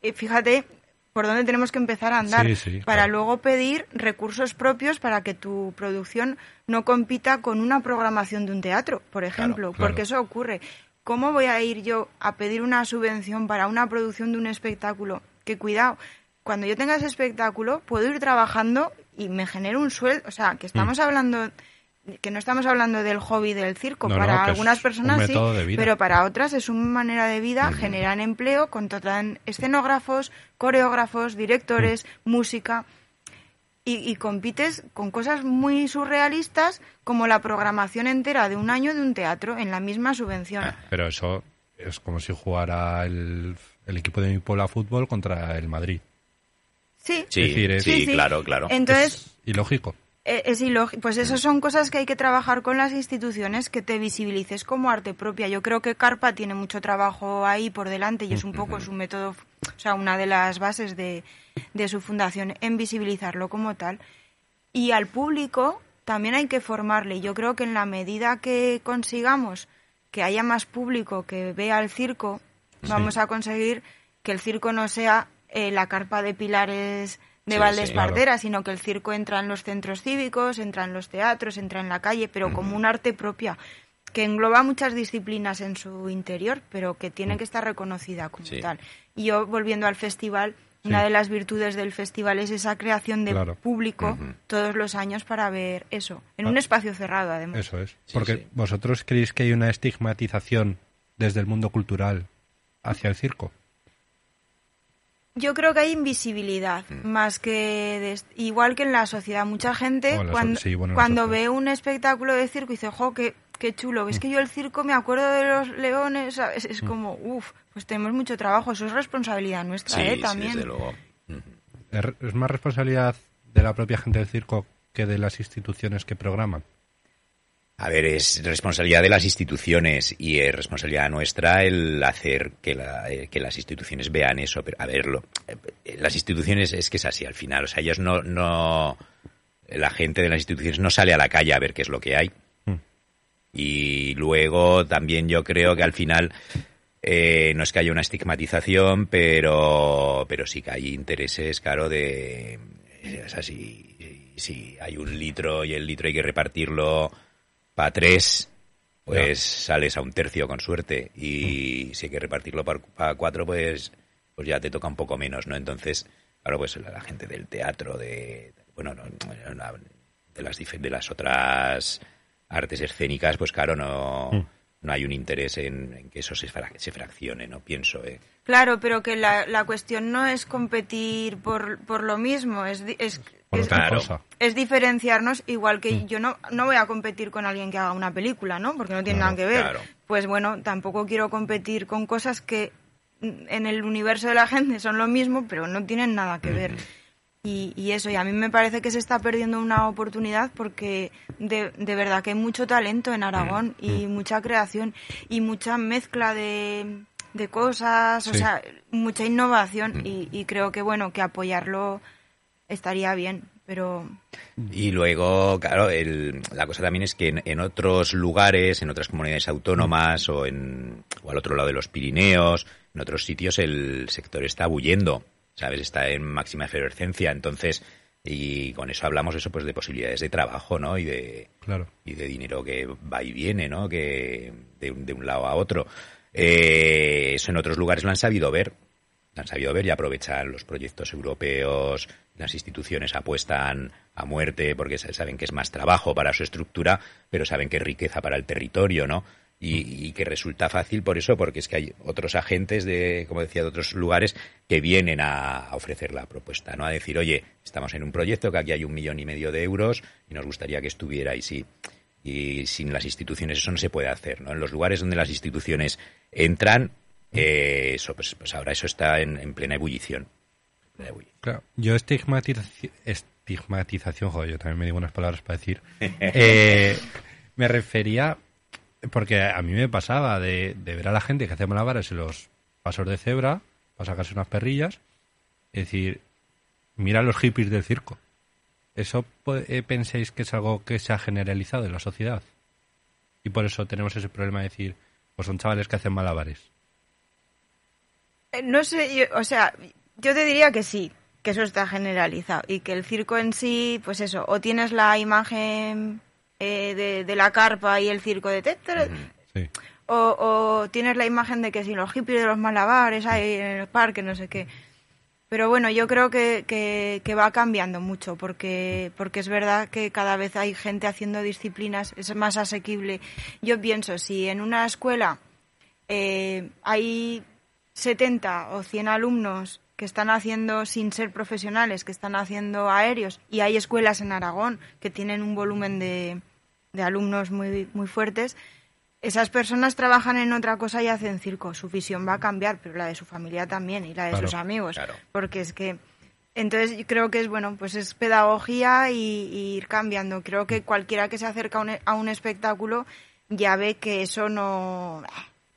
Eh, fíjate por dónde tenemos que empezar a andar Sí, sí, para claro. luego pedir recursos propios para que tu producción no compita con una programación de un teatro, por ejemplo, claro. porque eso ocurre. ¿Cómo voy a ir yo a pedir una subvención para una producción de un espectáculo? Que cuidado, cuando yo tenga ese espectáculo puedo ir trabajando y me genero un sueldo, o sea, que estamos Mm. hablando que no estamos hablando del hobby del circo, No, para algunas un personas sí, pero para otras es una manera de vida, generan empleo, contratan escenógrafos, coreógrafos, directores, Mm. música y, y compites con cosas muy surrealistas como la programación entera de un año de un teatro en la misma subvención. Ah, Pero eso es como si jugara el, el equipo de mi pueblo a fútbol contra el Madrid. Sí, Sí, Es decir, es- sí, Sí, sí. claro, claro. entonces Es ilógico. Eh, Es ilógico. Pues esas son cosas que hay que trabajar con las instituciones, que te visibilices como arte propia. Yo creo que Carpa tiene mucho trabajo ahí por delante y es un poco su método, o sea, una de las bases de, de su fundación en visibilizarlo como tal. Y al público también hay que formarle. Yo creo que en la medida que consigamos que haya más público que vea el circo, vamos a conseguir que el circo no sea eh, la carpa de pilares de Sí, sino que el circo entra en los centros cívicos, entra en los teatros, entra en la calle, pero como un arte propia que engloba muchas disciplinas en su interior, pero que tiene que estar reconocida como Sí. tal. Y yo, volviendo al festival, Sí. una de las virtudes del festival es esa creación de Claro. público todos los años para ver eso, en Ah. un espacio cerrado, además. Eso es. Sí, Porque sí. vosotros creéis que hay una estigmatización desde el mundo cultural hacia el circo. Yo creo que hay invisibilidad, Mm. más que... Igual que en la sociedad, mucha gente Oh, so- cuando, sí, bueno, ve un espectáculo de circo dice, jo, qué, qué chulo, Mm. ves que yo el circo me acuerdo de los leones, ¿sabes? Es como, uff, pues tenemos mucho trabajo, eso es responsabilidad nuestra, Sí, ¿eh? sí, También. desde luego. ¿Es es más responsabilidad de la propia gente del circo que de las instituciones que programan? A ver, es responsabilidad de las instituciones y es responsabilidad nuestra el hacer que, la- eh, que las instituciones vean eso. Pero, a verlo, las instituciones es que es así al final. O sea, ellos no, no, la gente de las instituciones no sale a la calle a ver qué es lo que hay. Mm. Y luego también yo creo que al final eh, no es que haya una estigmatización, pero, pero sí que hay intereses, claro, de... O sea, si, si hay un litro y el litro hay que repartirlo para tres, pues sales a un tercio con suerte. Y si hay que repartirlo para cuatro, pues, pues ya te toca un poco menos, ¿no? Entonces, claro, pues la, la gente del teatro, de... Bueno, no, no, de las, dif- de las otras artes escénicas, pues claro, no, Mm. no hay un interés en, en que eso se, fra- se fraccione, ¿no? Pienso, ¿eh? Claro, pero que la, la cuestión no es competir por, por lo mismo, es, es, Es- otra cosa. es diferenciarnos, igual que Mm. yo no, no voy a competir con alguien que haga una película, ¿no? Porque no tiene Claro, nada que ver. claro. Pues bueno, tampoco quiero competir con cosas que mm, en el universo de la gente son lo mismo, pero no tienen nada que ver. Y, y eso, y a mí me parece que se está perdiendo una oportunidad porque de, de verdad que hay mucho talento en Aragón y mucha creación y mucha mezcla de, de cosas, o sea, mucha innovación y, y creo que bueno, que apoyarlo estaría bien, pero Y luego, claro, el- la cosa también es que en, en otros lugares, en otras comunidades autónomas o, en, o al otro lado de los Pirineos, en otros sitios el sector está bullendo, ¿sabes? Está en máxima efervescencia. Entonces, y con eso hablamos eso pues de posibilidades de trabajo, ¿no? Y de, Claro. y de dinero que va y viene, ¿no? Que de un, de un lado a otro. Eh, eso en otros lugares lo han sabido ver. Han sabido ver y aprovechan los proyectos europeos, las instituciones apuestan a muerte porque sa- saben que es más trabajo para su estructura, pero saben que es riqueza para el territorio, ¿no? Y, que resulta fácil por eso, porque es que hay otros agentes de, como decía, de otros lugares que vienen a, ofrecer la propuesta, ¿no? A decir, oye, estamos en un proyecto que aquí hay un millón y medio de euros y nos gustaría que estuvierais y, y sin las instituciones eso no se puede hacer, ¿no? En los lugares donde las instituciones entran, eh, eso, pues, pues ahora eso está en, en plena ebullición. Plena ebullición. Claro, yo estigmatización, estigmatización, joder, yo también me digo unas palabras para decir. Eh, me refería, porque a mí me pasaba de, de ver a la gente que hace malabares en los pasos de cebra para sacarse unas perrillas, es decir, mira a los hippies del circo. ¿Eso eh, pensáis que es algo que se ha generalizado en la sociedad? Y por eso tenemos ese problema de decir, pues son chavales que hacen malabares. Eh, No sé, yo- o sea, yo te diría que sí, que eso está generalizado y que el circo en sí, pues eso, o tienes la imagen eh, de, de la carpa y el circo de Tétara, Sí. o, o tienes la imagen de que si los hippies de los malabares hay en el parque, no sé qué. Pero bueno, yo creo que, que, va cambiando mucho porque, porque es verdad que cada vez hay gente haciendo disciplinas, es más asequible. Yo pienso, si en una escuela eh, hay 70 o 100 alumnos que están haciendo, sin ser profesionales, que están haciendo aéreos, y hay escuelas en Aragón que tienen un volumen de, de alumnos muy, muy fuertes, esas personas trabajan en otra cosa y hacen circo. Su visión va a cambiar, pero la de su familia también y la de sus amigos. Porque es que. Entonces creo que es bueno, pues es pedagogía y, ir cambiando. Creo que cualquiera que se acerca a un, espectáculo ya ve que eso no.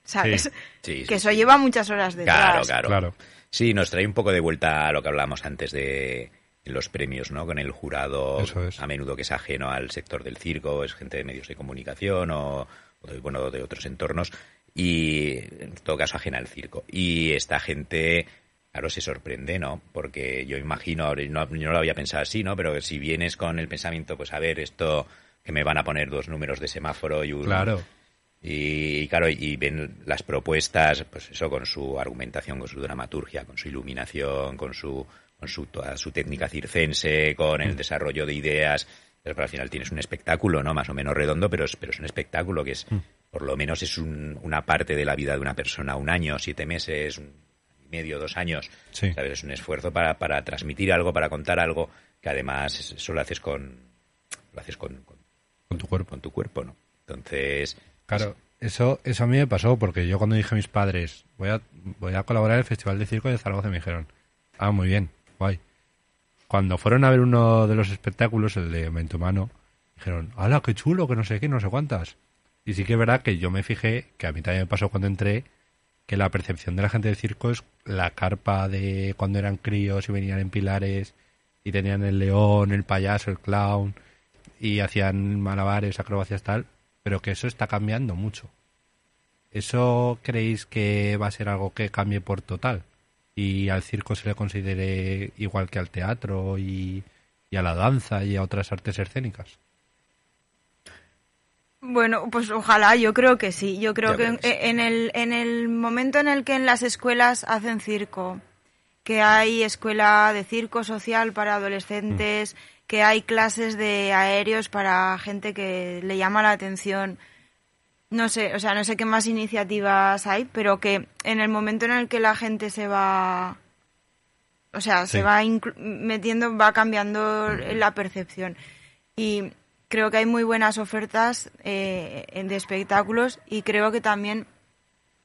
¿Sabes? que eso lleva muchas horas detrás. Claro, claro, claro. Sí, nos trae un poco de vuelta a lo que hablábamos antes de los premios, ¿no? Con el jurado a menudo que es ajeno al sector del circo, es gente de medios de comunicación o de, bueno, de otros entornos, y en todo caso ajena al circo. Y esta gente, claro, se sorprende, ¿no? Porque yo imagino, no, no lo había pensado así, ¿no? Pero si vienes con el pensamiento, pues a ver, esto que me van a poner dos números de semáforo y un... Claro. Y, claro, y ven las propuestas, pues eso, con su argumentación, con su dramaturgia, con su iluminación, con su, con su, toda su técnica circense, con el mm. desarrollo de ideas, pero al final tienes un espectáculo, ¿no? Más o menos redondo, pero es, pero es un espectáculo que es, mm. por lo menos es una parte de la vida de una persona, un año, siete meses, un medio, dos años. ¿sabes? Es un esfuerzo para, para transmitir algo, para contar algo, que además eso lo haces con, lo haces con, con, tu cuerpo. Con tu cuerpo, ¿no? Entonces... Claro, eso, eso a mí me pasó porque yo cuando dije a mis padres, voy a, voy a colaborar en el Festival de Circo de Zaragoza, me dijeron, ah, muy bien, guay cuando fueron a ver uno de los espectáculos, el de Mentumano, dijeron, ¡hala, qué chulo, que no sé qué, no sé cuántas! Y sí que es verdad que yo me fijé, que a mí también me pasó cuando entré, que la percepción de la gente del circo es la carpa de cuando eran críos y venían en pilares y tenían el león, el payaso, el clown y hacían malabares, acrobacias tal, pero que eso está cambiando mucho. ¿Eso creéis que va a ser algo que cambie por total? y al circo se le considere igual que al teatro y, a la danza y a otras artes escénicas? Bueno, pues ojalá, yo creo que sí. Yo creo que en, el, en el momento en el que en las escuelas hacen circo, que hay escuela de circo social para adolescentes, mm. Que hay clases de aéreos para gente que le llama la atención, no sé, o sea, no sé qué más iniciativas hay, pero que en el momento en el que la gente se va, o sea, se va metiendo, va cambiando la percepción. Y creo que hay muy buenas ofertas eh, de espectáculos y creo que también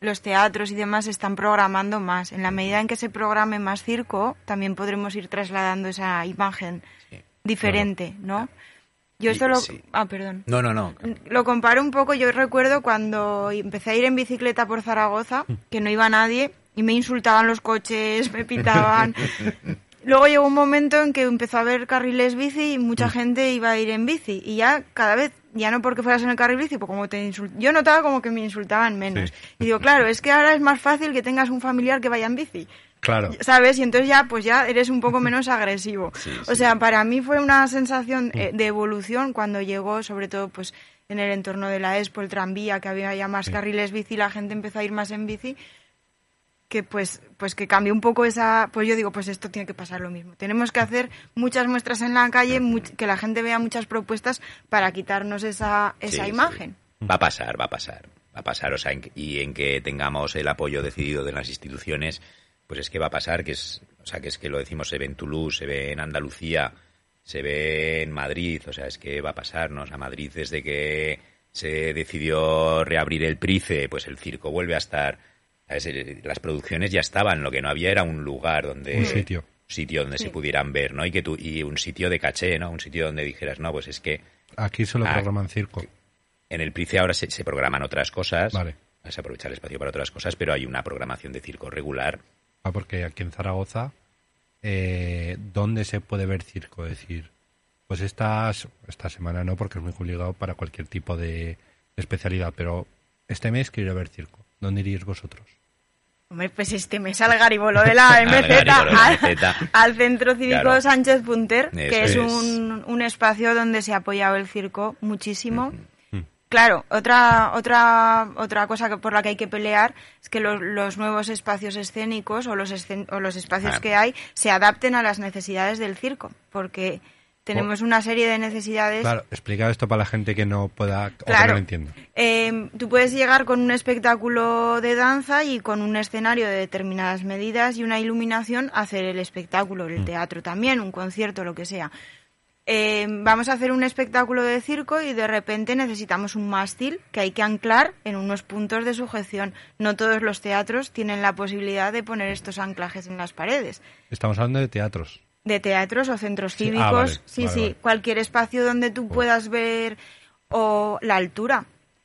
los teatros y demás están programando más. En la medida en que se programe más circo, también podremos ir trasladando esa imagen diferente, ¿no? Yo esto lo... Ah, perdón. No, no, no. Lo comparo un poco, yo recuerdo cuando empecé a ir en bicicleta por Zaragoza, que no iba nadie, y me insultaban los coches, me pitaban. Luego llegó un momento en que empezó a haber carriles bici y mucha mm. gente iba a ir en bici. Y ya cada vez, ya no porque fueras en el carril bici, pues como te yo notaba como que me insultaban menos. Y digo, claro, es que ahora es más fácil que tengas un familiar que vaya en bici. Claro. ¿Sabes? Y entonces ya, pues ya eres un poco menos agresivo. O sea, para mí fue una sensación eh, de evolución cuando llegó, sobre todo, pues en el entorno de la Expo, el tranvía, que había ya más carriles bici, la gente empezó a ir más en bici, que pues, pues que cambió un poco esa, pues yo digo, pues esto tiene que pasar lo mismo. Tenemos que hacer muchas muestras en la calle, que la gente vea muchas propuestas para quitarnos esa, esa imagen. Va a pasar, va a pasar, va a pasar, o sea, y en que tengamos el apoyo decidido de las instituciones pues es que va a pasar que es, o sea, que es que lo decimos, se ve en Toulouse, se ve en Andalucía, se ve en Madrid, o sea, es que va a pasarnos a Madrid desde que se decidió reabrir el Price, pues el circo vuelve a estar, las producciones ya estaban, lo que no había era un lugar donde... Un sitio. Sitio donde se pudieran ver, ¿no? Y, que tú, y un sitio de caché, ¿no? Un sitio donde dijeras, no, pues es que... Aquí solo programan circo. En el Price ahora se, se programan otras cosas. Vale. Se aprovecha el espacio para otras cosas, pero hay una programación de circo regular Ah, porque aquí en Zaragoza, eh, ¿dónde se puede ver circo? Es decir, pues esta, esta semana no, porque es muy complicado para cualquier tipo de, especialidad, pero este mes quiero ir a ver circo. ¿Dónde iríais vosotros? Hombre, pues este mes al Garibolo de la MZ, al, Centro Cívico Sánchez Punter, que es, Un, un, espacio donde se ha apoyado el circo muchísimo. Claro, otra, otra, otra cosa que, por la que hay que pelear es que los, los nuevos espacios escénicos o los, escen- o los espacios Ah. que hay se adapten a las necesidades del circo, porque tenemos una serie de necesidades. Claro, explica esto para la gente que no pueda o que no Claro. lo entienda. Eh, tú puedes llegar con un espectáculo de danza y con un escenario de determinadas medidas y una iluminación a hacer el espectáculo, Mm. el teatro también, un concierto, lo que sea. Eh, vamos a hacer un espectáculo de circo y de repente necesitamos un mástil que hay que anclar en unos puntos de sujeción. No todos los teatros tienen la posibilidad de poner estos anclajes en las paredes. Estamos hablando de teatros. De teatros o centros ah, cívicos, vale, sí, vale, sí, vale. cualquier espacio donde tú puedas ver o la altura.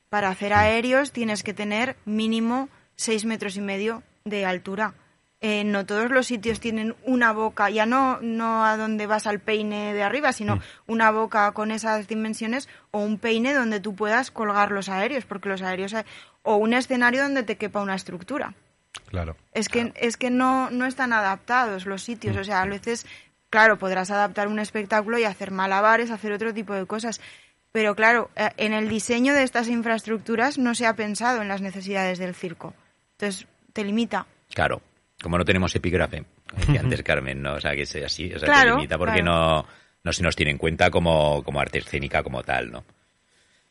Para hacer aéreos tienes que tener mínimo seis metros y medio de altura. Eh, no todos los sitios tienen una boca, ya no, no a donde vas al peine de arriba, sino una boca con esas dimensiones o un peine donde tú puedas colgar los aéreos, porque los aéreos hay- o un escenario donde te quepa una estructura. Claro. Es que, es que no, no están adaptados los sitios. O sea, a veces, claro, podrás adaptar un espectáculo y hacer malabares, hacer otro tipo de cosas. Pero claro, eh, en el diseño de estas infraestructuras no se ha pensado en las necesidades del circo. Entonces, te limita. Claro, como no tenemos epígrafe, como decía antes Carmen, ¿no? O sea, que sea así, o sea, Claro, te limita porque claro. no, no se nos tiene en cuenta como, como arte escénica como tal, ¿no?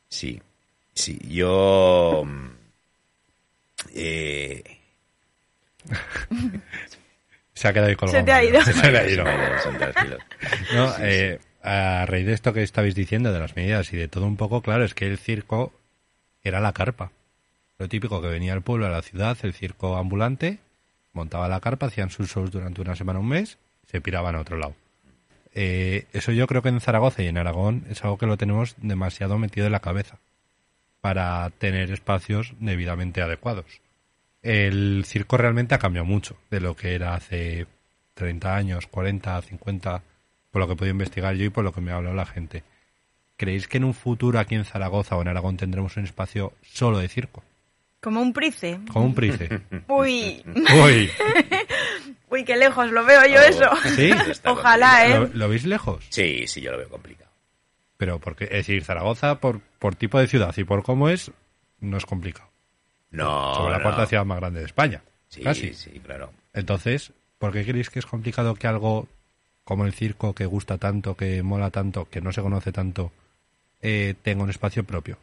Sí, sí, yo... mm, Eh, Se ha quedado ahí colgado. Se te ha ido. Se le ha ido. No, eh, a raíz de esto que estabais diciendo, de las medidas y de todo un poco, claro, es que el circo era la carpa. Lo típico que venía al pueblo, a la ciudad, el circo ambulante, montaba la carpa, hacían sus shows durante una semana, un mes, se piraban a otro lado. Eh, eso yo creo que en Zaragoza y en Aragón es algo que lo tenemos demasiado metido en la cabeza para tener espacios debidamente adecuados. El circo realmente ha cambiado mucho de lo que era hace 30 años, 40, 50, por lo que he podido investigar yo y por lo que me ha hablado la gente. ¿Creéis que en un futuro aquí en Zaragoza o en Aragón tendremos un espacio solo de circo? Como un price. Como un price. Uy, Uy, uy, qué lejos lo veo yo Oh, eso. ¿Sí? está Ojalá, ¿lo, ¿eh? lo veis lejos? Sí, sí, yo lo veo complicado. Pero porque, es decir, Zaragoza por, por tipo de ciudad y por cómo es, no es complicado. No, Sobre la no. cuarta ciudad más grande de España. Sí, casi. sí, claro. Entonces, ¿por qué creéis que es complicado que algo como el circo, que gusta tanto, que mola tanto, que no se conoce tanto, eh, tenga un espacio propio?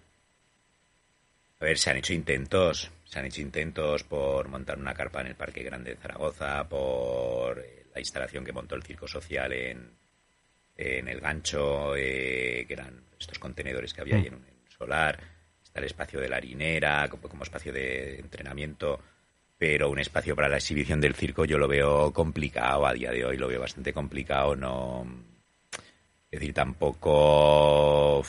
A ver, se han hecho intentos, se han hecho intentos por montar una carpa en el Parque Grande de Zaragoza, por la instalación que montó el Circo Social en, en el gancho, eh, que eran estos contenedores que había ahí un en un solar, está el espacio de la harinera como, como espacio de entrenamiento, pero un espacio para la exhibición del circo yo lo veo complicado a día de hoy, lo veo bastante complicado, no... Es decir, tampoco... O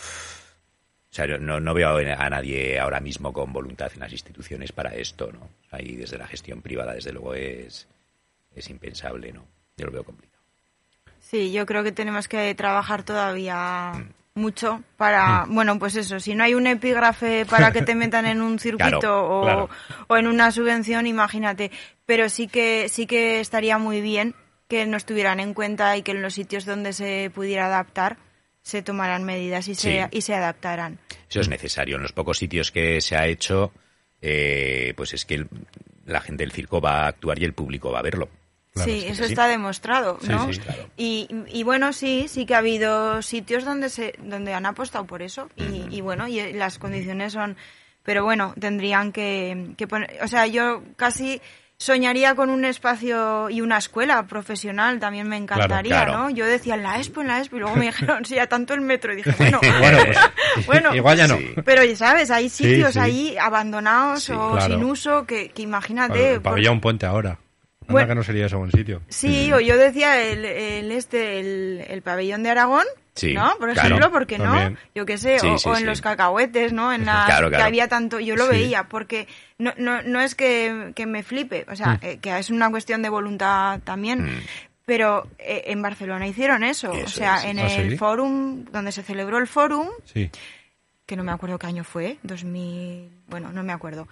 sea, no, no veo a nadie ahora mismo con voluntad en las instituciones para esto, ¿no? Ahí desde la gestión privada, desde luego, es, es impensable, ¿no? Yo lo veo complicado. Sí, yo creo que tenemos que trabajar todavía mucho para, bueno, pues eso, si no hay un epígrafe para que te metan en un circuito Claro, o, claro. o en una subvención, imagínate, pero sí que sí que estaría muy bien que nos tuvieran en cuenta y que en los sitios donde se pudiera adaptar se tomaran medidas y se, Sí. y se adaptaran. Eso es necesario. En los pocos sitios que se ha hecho, eh, pues es que el- la gente del circo va a actuar y el público va a verlo. Claro, sí, sí, eso sí. está demostrado, Sí, ¿no? sí, claro. y, y bueno, sí, sí que ha habido sitios donde se, donde han apostado por eso y, y bueno, y las condiciones son, pero bueno, tendrían que, que poner, o sea, yo casi soñaría con un espacio y una escuela profesional, también me encantaría, claro. ¿no? Yo decía en la Expo, en la Expo, y luego me dijeron, sí, a tanto el metro, y dije, bueno, Bueno, pues, Bueno. igual ya no. Sí. pero sabes, hay Sí, sitios sí. ahí abandonados Sí, o claro. sin uso que, que imagínate. Bueno, el por- pabellón puente ahora. Anda Bueno. que no sería eso buen sitio. Sí, o yo decía el, el este, el, el pabellón de Aragón, Sí, ¿no? Por claro, ejemplo, ¿por qué no? también. Yo qué sé, Sí, o, sí, o en sí. los cacahuetes, ¿no? En las Claro, que claro. había tanto, yo lo Sí. veía, porque no, no, no es que, que me flipe, o Mm. sea, eh, que es una cuestión de voluntad también. Mm. Pero eh, en Barcelona hicieron eso, o sea, es, en ¿Ah, el sí? fórum, donde se celebró el fórum, Sí. que no me acuerdo qué año fue, 2000, bueno, no me acuerdo.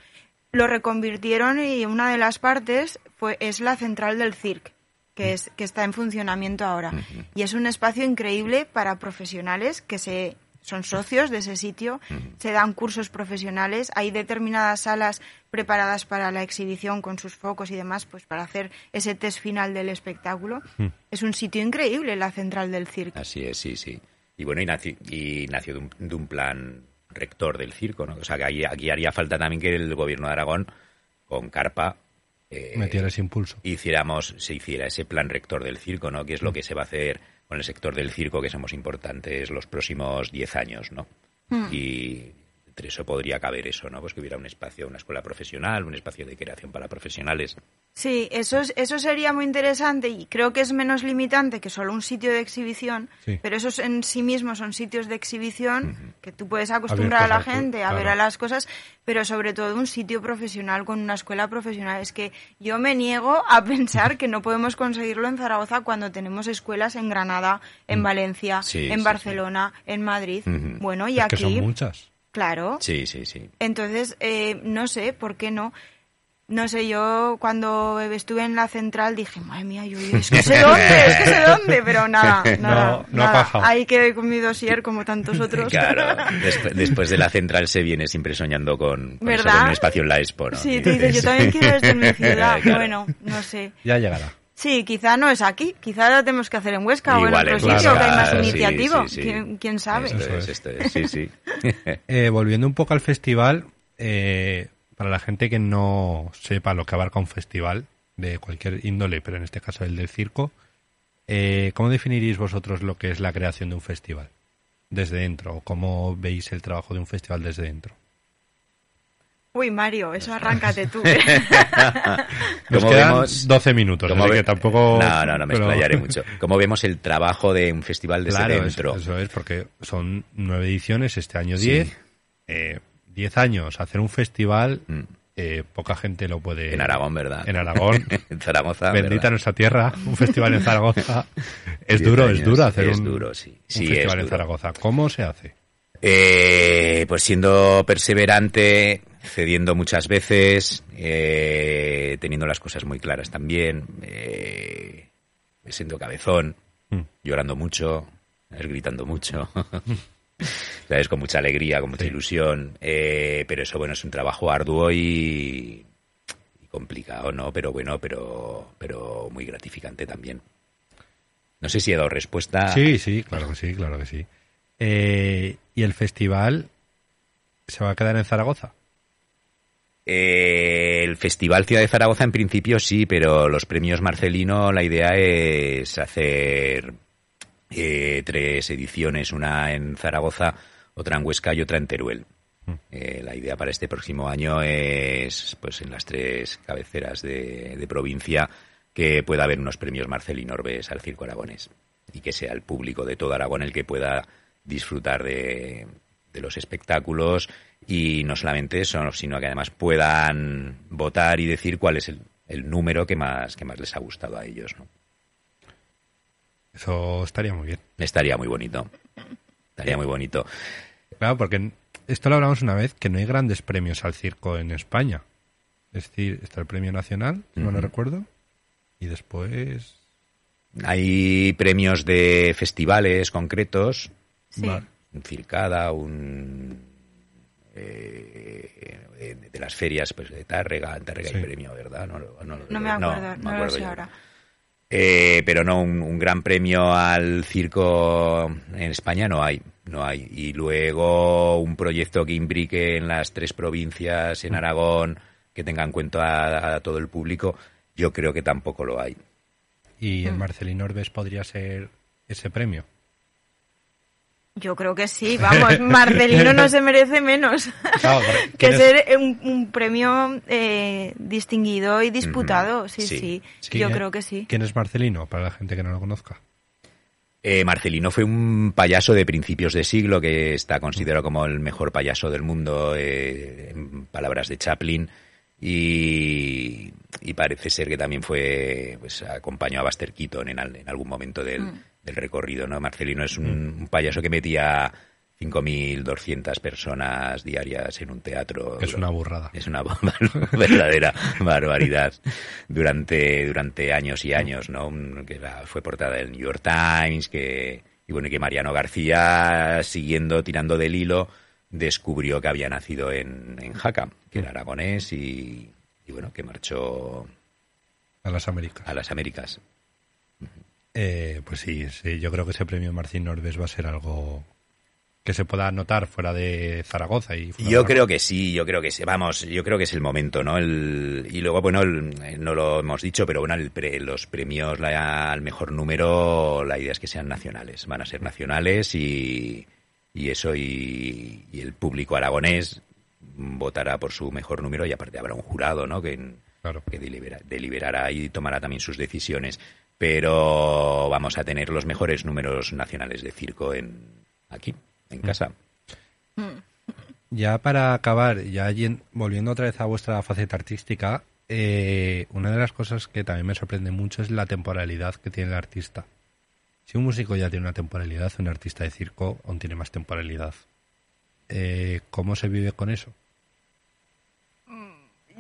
Lo reconvirtieron y una de las partes fue es la central del circ, que es que está en funcionamiento ahora y es un espacio increíble para profesionales que se son socios de ese sitio, se dan cursos profesionales, hay determinadas salas preparadas para la exhibición con sus focos y demás, pues para hacer ese test final del espectáculo. Es un sitio increíble la central del circo. Así es, sí, sí. Y bueno, y nació, y nació de, un, de un plan rector del circo, ¿no? O sea, que aquí, aquí haría falta también que el gobierno de Aragón, con Carpa, eh, Metiera ese impulso. hiciéramos, se hiciera ese plan rector del circo, ¿no? Que es lo que se va a hacer con el sector del circo, que somos importantes los próximos 10 años, ¿no? Y entre eso podría caber eso, ¿no? Pues que hubiera un espacio, una escuela profesional, un espacio de creación para profesionales. Sí, eso, es- eso sería muy interesante y creo que es menos limitante que solo un sitio de exhibición, Sí. pero esos en sí mismos son sitios de exhibición que tú puedes acostumbrar a la gente a ver a las cosas, pero sobre todo un sitio profesional con una escuela profesional. Es que yo me niego a pensar que no podemos conseguirlo en Zaragoza cuando tenemos escuelas en Granada, en Valencia, Mm. Sí, en sí, Barcelona, en Madrid. Bueno, y Es que aquí, son muchas. Claro. Sí, sí, sí. Entonces, eh, no sé, ¿por qué no? No sé, yo cuando estuve en la central dije, madre mía, yo es que sé dónde, es que sé dónde, pero nada, nada, no ha nada. Ahí quedé con mi dossier como tantos otros. Claro, después, después de la central se viene siempre soñando con, con eso, ¿Verdad? con un espacio en la Expo, ¿no? Sí, tú dices, yo también quiero esto en mi ciudad. Claro. Bueno, no sé. Ya llegará. Sí, quizá no es aquí, quizá lo tenemos que hacer en Huesca o en otro sitio, que hay más iniciativa. sí, sí. ¿Quién, quién sabe? Esto Eso es, es. esto es, sí, sí. Eh, volviendo un poco al festival, eh, para la gente que no sepa lo que abarca un festival de cualquier índole, pero en este caso el del circo, eh, ¿cómo definiríais vosotros lo que es la creación de un festival desde dentro? ¿O cómo veis el trabajo de un festival desde dentro? Uy, Mario, eso arráncate tú. Nos Como quedan vemos- 12 minutos, Como así ve- que tampoco... No, no, no me pero- explayaré mucho. Como vemos el trabajo de un festival desde Claro, dentro. eso, eso es, porque son nueve ediciones, este año Sí. diez. Eh, diez años, hacer un festival, Mm. eh, poca gente lo puede... En Aragón, ¿verdad? En Aragón. en Zaragoza. Bendita ¿verdad? nuestra tierra, un festival en Zaragoza. Es duro, es duro hacer es un, duro, sí. un festival es en. Zaragoza. ¿Cómo se hace? Eh, pues siendo perseverante, cediendo muchas veces, eh, teniendo las cosas muy claras también, eh, siendo cabezón, Mm. llorando mucho, gritando mucho, ¿sabes? con mucha alegría, con mucha Sí. ilusión, eh, pero eso bueno es un trabajo arduo y, y complicado, ¿no? Pero bueno, pero, pero muy gratificante también. No sé si he dado respuesta. Sí, sí, claro que sí, claro que sí. Eh, ¿Y el festival se va a quedar en Zaragoza? Eh, el Festival Ciudad de Zaragoza en principio sí, pero los premios Marcelino la idea es hacer eh, tres ediciones, una en Zaragoza, otra en Huesca y otra en Teruel. Eh, la idea para este próximo año es, pues, en las tres cabeceras de, de provincia que pueda haber unos premios Marcelino Orbes al circo aragonés y que sea el público de todo Aragón el que pueda disfrutar de, de los espectáculos y no solamente eso, sino que además puedan votar y decir cuál es el, el número que más, que más les ha gustado a ellos. ¿no? Eso estaría muy bien. Estaría muy bonito. Estaría muy bonito. Claro, porque esto lo hablamos una vez, que no hay grandes premios al circo en España. Es decir, está el premio nacional, si no lo recuerdo, y después... Hay premios de festivales concretos, Sí. Vale. un Circada, un eh, de, de las ferias pues de Tárrega, Tárrega Sí. hay premio, ¿verdad? No, me acuerdo, no, lo acuerdo yo. ahora. Eh, pero no, un, un gran premio al circo en España no hay, no hay. Y luego un proyecto que imbrique en las tres provincias, en Aragón, que tenga en cuenta a, a todo el público, yo creo que tampoco lo hay. Y Mm. el Marcelino Orbes podría ser ese premio. Yo creo que sí, vamos, Marcelino no se merece menos pero que ¿quién es- ser un, un premio eh, distinguido y disputado. Ujú, Sí, sí, sí, sí. yo ¿Quién- creo que sí. ¿Quién es Marcelino? Para la gente que no lo conozca. Eh, Marcelino fue un payaso de principios de siglo que está considerado como el mejor payaso del mundo, eh, en palabras de Chaplin, y, y parece ser que también fue, pues acompañó a Buster Keaton en, al- en algún momento del, Mm. Del recorrido, ¿no? Marcelino es un, un payaso que metía 5.200 personas diarias en un teatro. Es una burrada. Es una verdadera barbaridad durante, durante años y años, ¿no? Que fue portada del New York Times, que, y bueno, que Mariano García, siguiendo, tirando del hilo, descubrió que había nacido en, en Jaca, que era aragonés y, y bueno, que marchó A las Américas. a las Américas. Eh, pues sí, sí, yo creo que ese premio Marcín Norbes va a ser algo que se pueda notar fuera de Zaragoza y fuera Yo de- creo que sí, yo creo que sí. Vamos, yo creo que es el momento, ¿no? El, y luego, bueno, el- eh, no lo hemos dicho, pero bueno, el pre- los premios la- al mejor número, la idea es que sean nacionales. Van a ser nacionales y, y eso, y, y el público aragonés votará por su mejor número y aparte habrá un jurado, ¿no? Que, Claro. que delibera- deliberará y tomará también sus decisiones. Pero vamos a tener los mejores números nacionales de circo en aquí, en casa. Ya para acabar, ya volviendo otra vez a vuestra faceta artística, eh, una de las cosas que también me sorprende mucho es la temporalidad que tiene el artista. Si un músico ya tiene una temporalidad, un artista de circo aún tiene más temporalidad. Eh, ¿Cómo se vive con eso?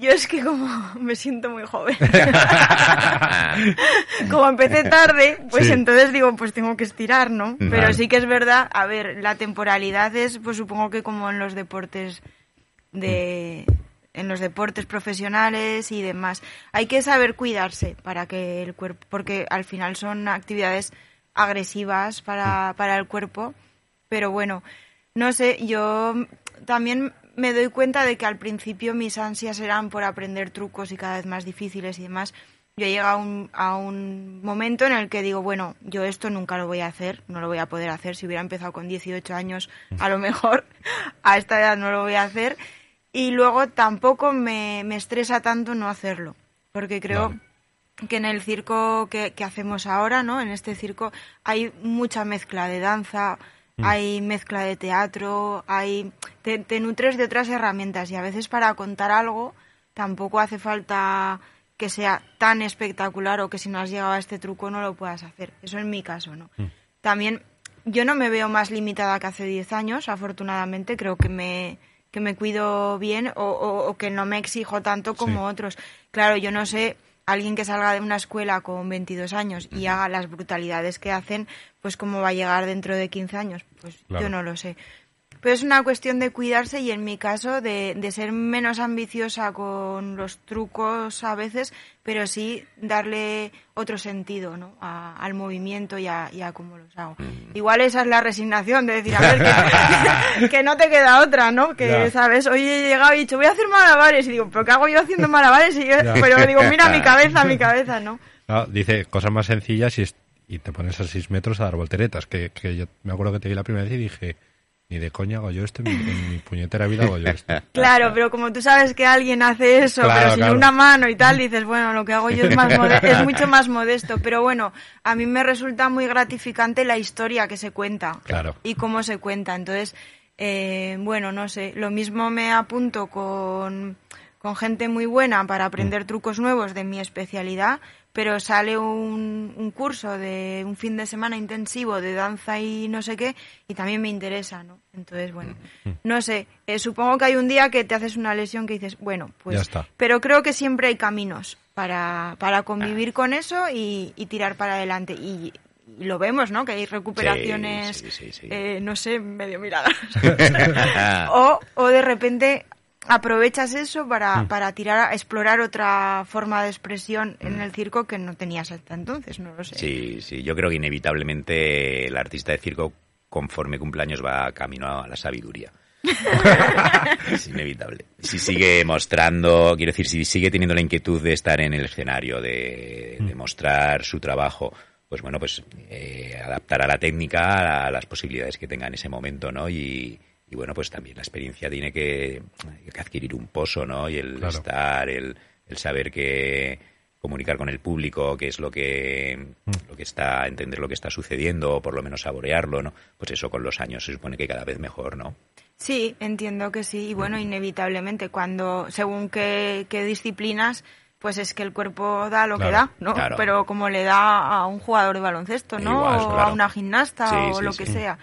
Yo es que como me siento muy joven. como empecé tarde, pues Sí. entonces digo, pues tengo que estirar, ¿no? Pero Vale. sí que es verdad, a ver, la temporalidad es, pues supongo que como en los deportes de en los deportes profesionales y demás. Hay que saber cuidarse para que el cuerpo, porque al final son actividades agresivas para, para el cuerpo, pero bueno, no sé, yo también me doy cuenta de que al principio mis ansias eran por aprender trucos y cada vez más difíciles y demás. Yo he llegado a un, a un momento en el que digo, bueno, yo esto nunca lo voy a hacer, no lo voy a poder hacer. Si hubiera empezado con 18 años, a lo mejor a esta edad no lo voy a hacer. Y luego tampoco me, me estresa tanto no hacerlo, porque creo Vale. que en el circo que, que hacemos ahora, ¿no? En este circo hay mucha mezcla de danza, hay mezcla de teatro, hay te, te nutres de otras herramientas y a veces para contar algo tampoco hace falta que sea tan espectacular o que si no has llegado a este truco no lo puedas hacer. Eso en mi caso, ¿no? También yo no me veo más limitada que hace 10 años, afortunadamente, creo que me que me cuido bien o, o- o que no me exijo tanto como Sí. otros. Claro, yo no sé, alguien que salga de una escuela con 22 años y haga las brutalidades que hacen, pues cómo va a llegar dentro de 15 años, pues Claro. yo no lo sé. Pero es una cuestión de cuidarse y en mi caso de, de ser menos ambiciosa con los trucos a veces, pero sí darle otro sentido ¿no? a- al movimiento y a, y a cómo los hago. Igual esa es la resignación de decir, a ver, que, que no te queda otra, ¿no? Que, Ya. ¿sabes? Hoy he llegado y he dicho, voy a hacer malabares. Y digo, ¿pero qué hago yo haciendo malabares? Y yo- pero digo, mira mi cabeza, mi cabeza, ¿no? No, dice cosas más sencillas y, y te pones a 6 metros a dar volteretas. Que, que yo me acuerdo que te vi la primera vez y dije, ni de coña hago yo esto, en mi, en mi puñetera vida hago yo esto. Claro, pero como tú sabes que alguien hace eso, Claro, pero sin claro. una mano y tal, dices, bueno, lo que hago yo es, más es mucho más modesto. Pero bueno, a mí me resulta muy gratificante la historia que se cuenta Claro. y cómo se cuenta. Entonces, eh, bueno, no sé, lo mismo me apunto con, con gente muy buena para aprender trucos nuevos de mi especialidad, pero sale un, un curso de un fin de semana intensivo de danza y no sé qué, y también me interesa, ¿no? Entonces, bueno, no sé, eh, supongo que hay un día que te haces una lesión que dices, bueno, pues... Ya está. Pero creo que siempre hay caminos para, para convivir con eso y, y tirar para adelante. Y, y lo vemos, ¿no? Que hay recuperaciones, Sí, sí, sí, sí. eh, no sé, medio miradas. o, o de repente aprovechas eso para, para tirar a explorar otra forma de expresión en el circo que no tenías hasta entonces, no lo sé. Sí, sí, yo creo que inevitablemente el artista de circo, conforme cumpleaños, va camino a la sabiduría. es inevitable. Si sigue mostrando, quiero decir, si sigue teniendo la inquietud de estar en el escenario, de, de mostrar su trabajo, pues bueno, pues eh, adaptar a la técnica a las posibilidades que tenga en ese momento, ¿no? Y, y bueno, pues también la experiencia tiene que, que adquirir un pozo, ¿no? Y el Claro. estar, el, el saber que comunicar con el público qué es lo que lo que está entender lo que está sucediendo o por lo menos saborearlo no pues eso con los años se supone que cada vez mejor no Sí, entiendo que sí. Y bueno, inevitablemente, cuando, según qué, qué disciplinas, pues es que el cuerpo da lo que da, ¿no? claro. Pero como le da a un jugador de baloncesto, ¿no? Igual, o a una gimnasta Sí, o sí, lo sí. que sea.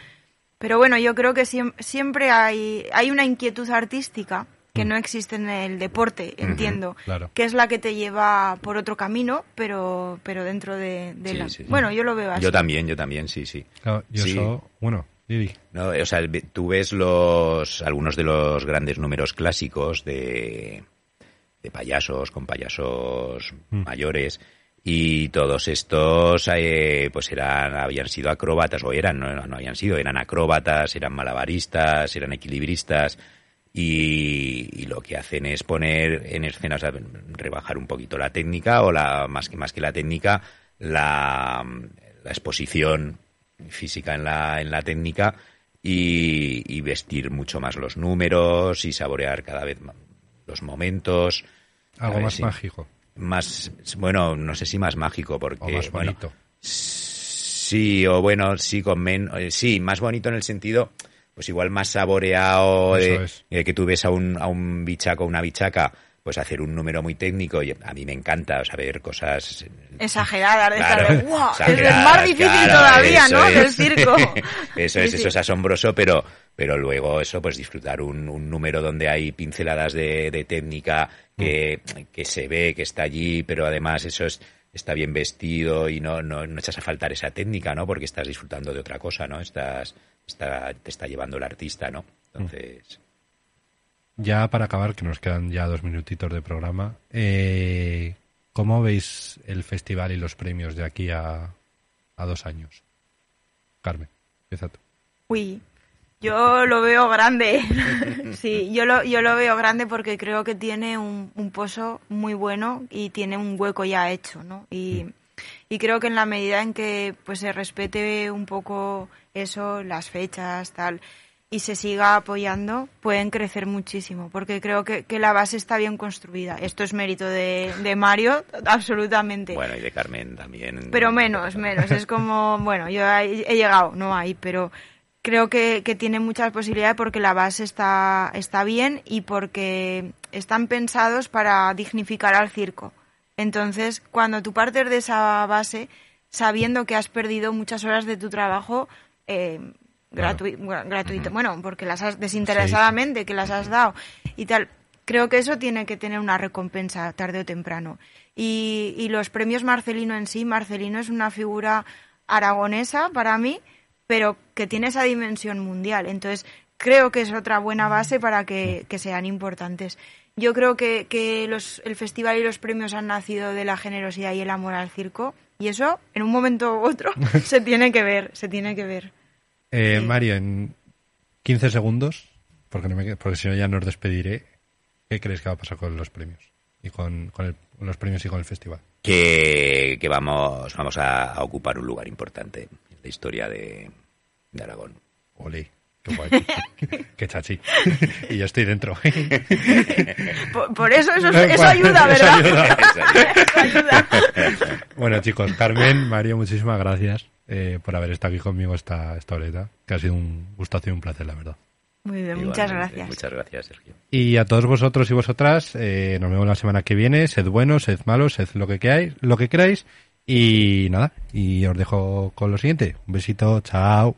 Pero bueno, yo creo que siem- siempre hay, hay una inquietud artística que Mm. no existe en el deporte, entiendo. claro. Que es la que te lleva por otro camino, pero, pero dentro de, de Sí, la... sí. Bueno, yo lo veo así. Yo también, yo también, sí, sí. Claro, yo Sí. bueno, Didi. No, o sea, el- tú ves los algunos de los grandes números clásicos de, de payasos con payasos Mm. mayores y todos estos eh, pues eran habían sido acróbatas o eran no, no habían sido eran acróbatas eran malabaristas eran equilibristas y, y lo que hacen es poner en escena o sea, rebajar un poquito la técnica o la más que más que la técnica la, la exposición física en la, en la técnica y, y vestir mucho más los números y saborear cada vez más los momentos. Algo más sí. mágico Más, bueno, no sé si más mágico porque... o más bueno, bonito. Sí, o bueno, sí, con men eh, sí, más bonito en el sentido, pues igual más saboreado de, que tú ves a un, a un bichaco una bichaca, pues hacer un número muy técnico y a mí me encanta saber cosas Exageradas, de Claro, estar de, exageradas, más difícil claro, todavía, ¿no? es. Del circo. eso es, sí. eso es asombroso, pero, pero luego eso, pues disfrutar un, un número donde hay pinceladas de, de técnica que, que se ve, que está allí, pero además eso es, está bien vestido y no, no, no echas a faltar esa técnica, ¿no? Porque estás disfrutando de otra cosa, ¿no? Estás, está, te está llevando el artista, ¿no? Entonces, Ya para acabar, que nos quedan ya dos minutitos de programa, eh, ¿cómo veis el festival y los premios de aquí a, a dos años? Carmen, empieza tú. Uy, yo lo veo grande. sí, yo lo, yo lo veo grande porque creo que tiene un, un pozo muy bueno y tiene un hueco ya hecho, ¿no? Y, y creo que en la medida en que pues se respete un poco eso, las fechas, tal, y se siga apoyando, pueden crecer muchísimo, porque creo que, que la base está bien construida. Esto es mérito de, de Mario, absolutamente. bueno, y de Carmen también. Pero menos, menos. Es como, bueno, yo he, llegado, no ahí, pero creo que, que tiene muchas posibilidades porque la base está, está bien y porque están pensados para dignificar al circo. Entonces, cuando tú partes de esa base, sabiendo que has perdido muchas horas de tu trabajo, eh, Claro. gratuito, bueno, porque las has desinteresadamente, que las has dado y tal. Creo que eso tiene que tener una recompensa tarde o temprano. Y, y los premios Marcelino en sí, Marcelino es una figura aragonesa para mí, pero que tiene esa dimensión mundial. Entonces, creo que es otra buena base para que, que sean importantes. Yo creo que, que los, el festival y los premios han nacido de la generosidad y el amor al circo. Y eso, en un momento u otro, se tiene que ver, se tiene que ver. Eh, Sí. Mario, en 15 segundos, porque, no me, porque si no ya nos despediré, ¿qué crees que va a pasar con los premios? Y con, con el- con los premios y con el festival. que, que vamos, vamos a, a ocupar un lugar importante en la historia de, de Aragón. Ole, qué guay. qué chachi. y yo estoy dentro. Por, por eso eso, ayuda, eso ¿verdad? ayuda. Eso ayuda. bueno, chicos, Carmen, Mario, muchísimas gracias eh, por haber estado aquí conmigo esta, esta horeta, que ha sido un gustazo y un placer, la verdad. Muy bien, muchas gracias. Muchas gracias, Sergio. Y a todos vosotros y vosotras, eh, nos vemos la semana que viene. Sed buenos, sed malos, sed lo que queráis, lo que queráis. Y nada, y os dejo con lo siguiente. Un besito, chao.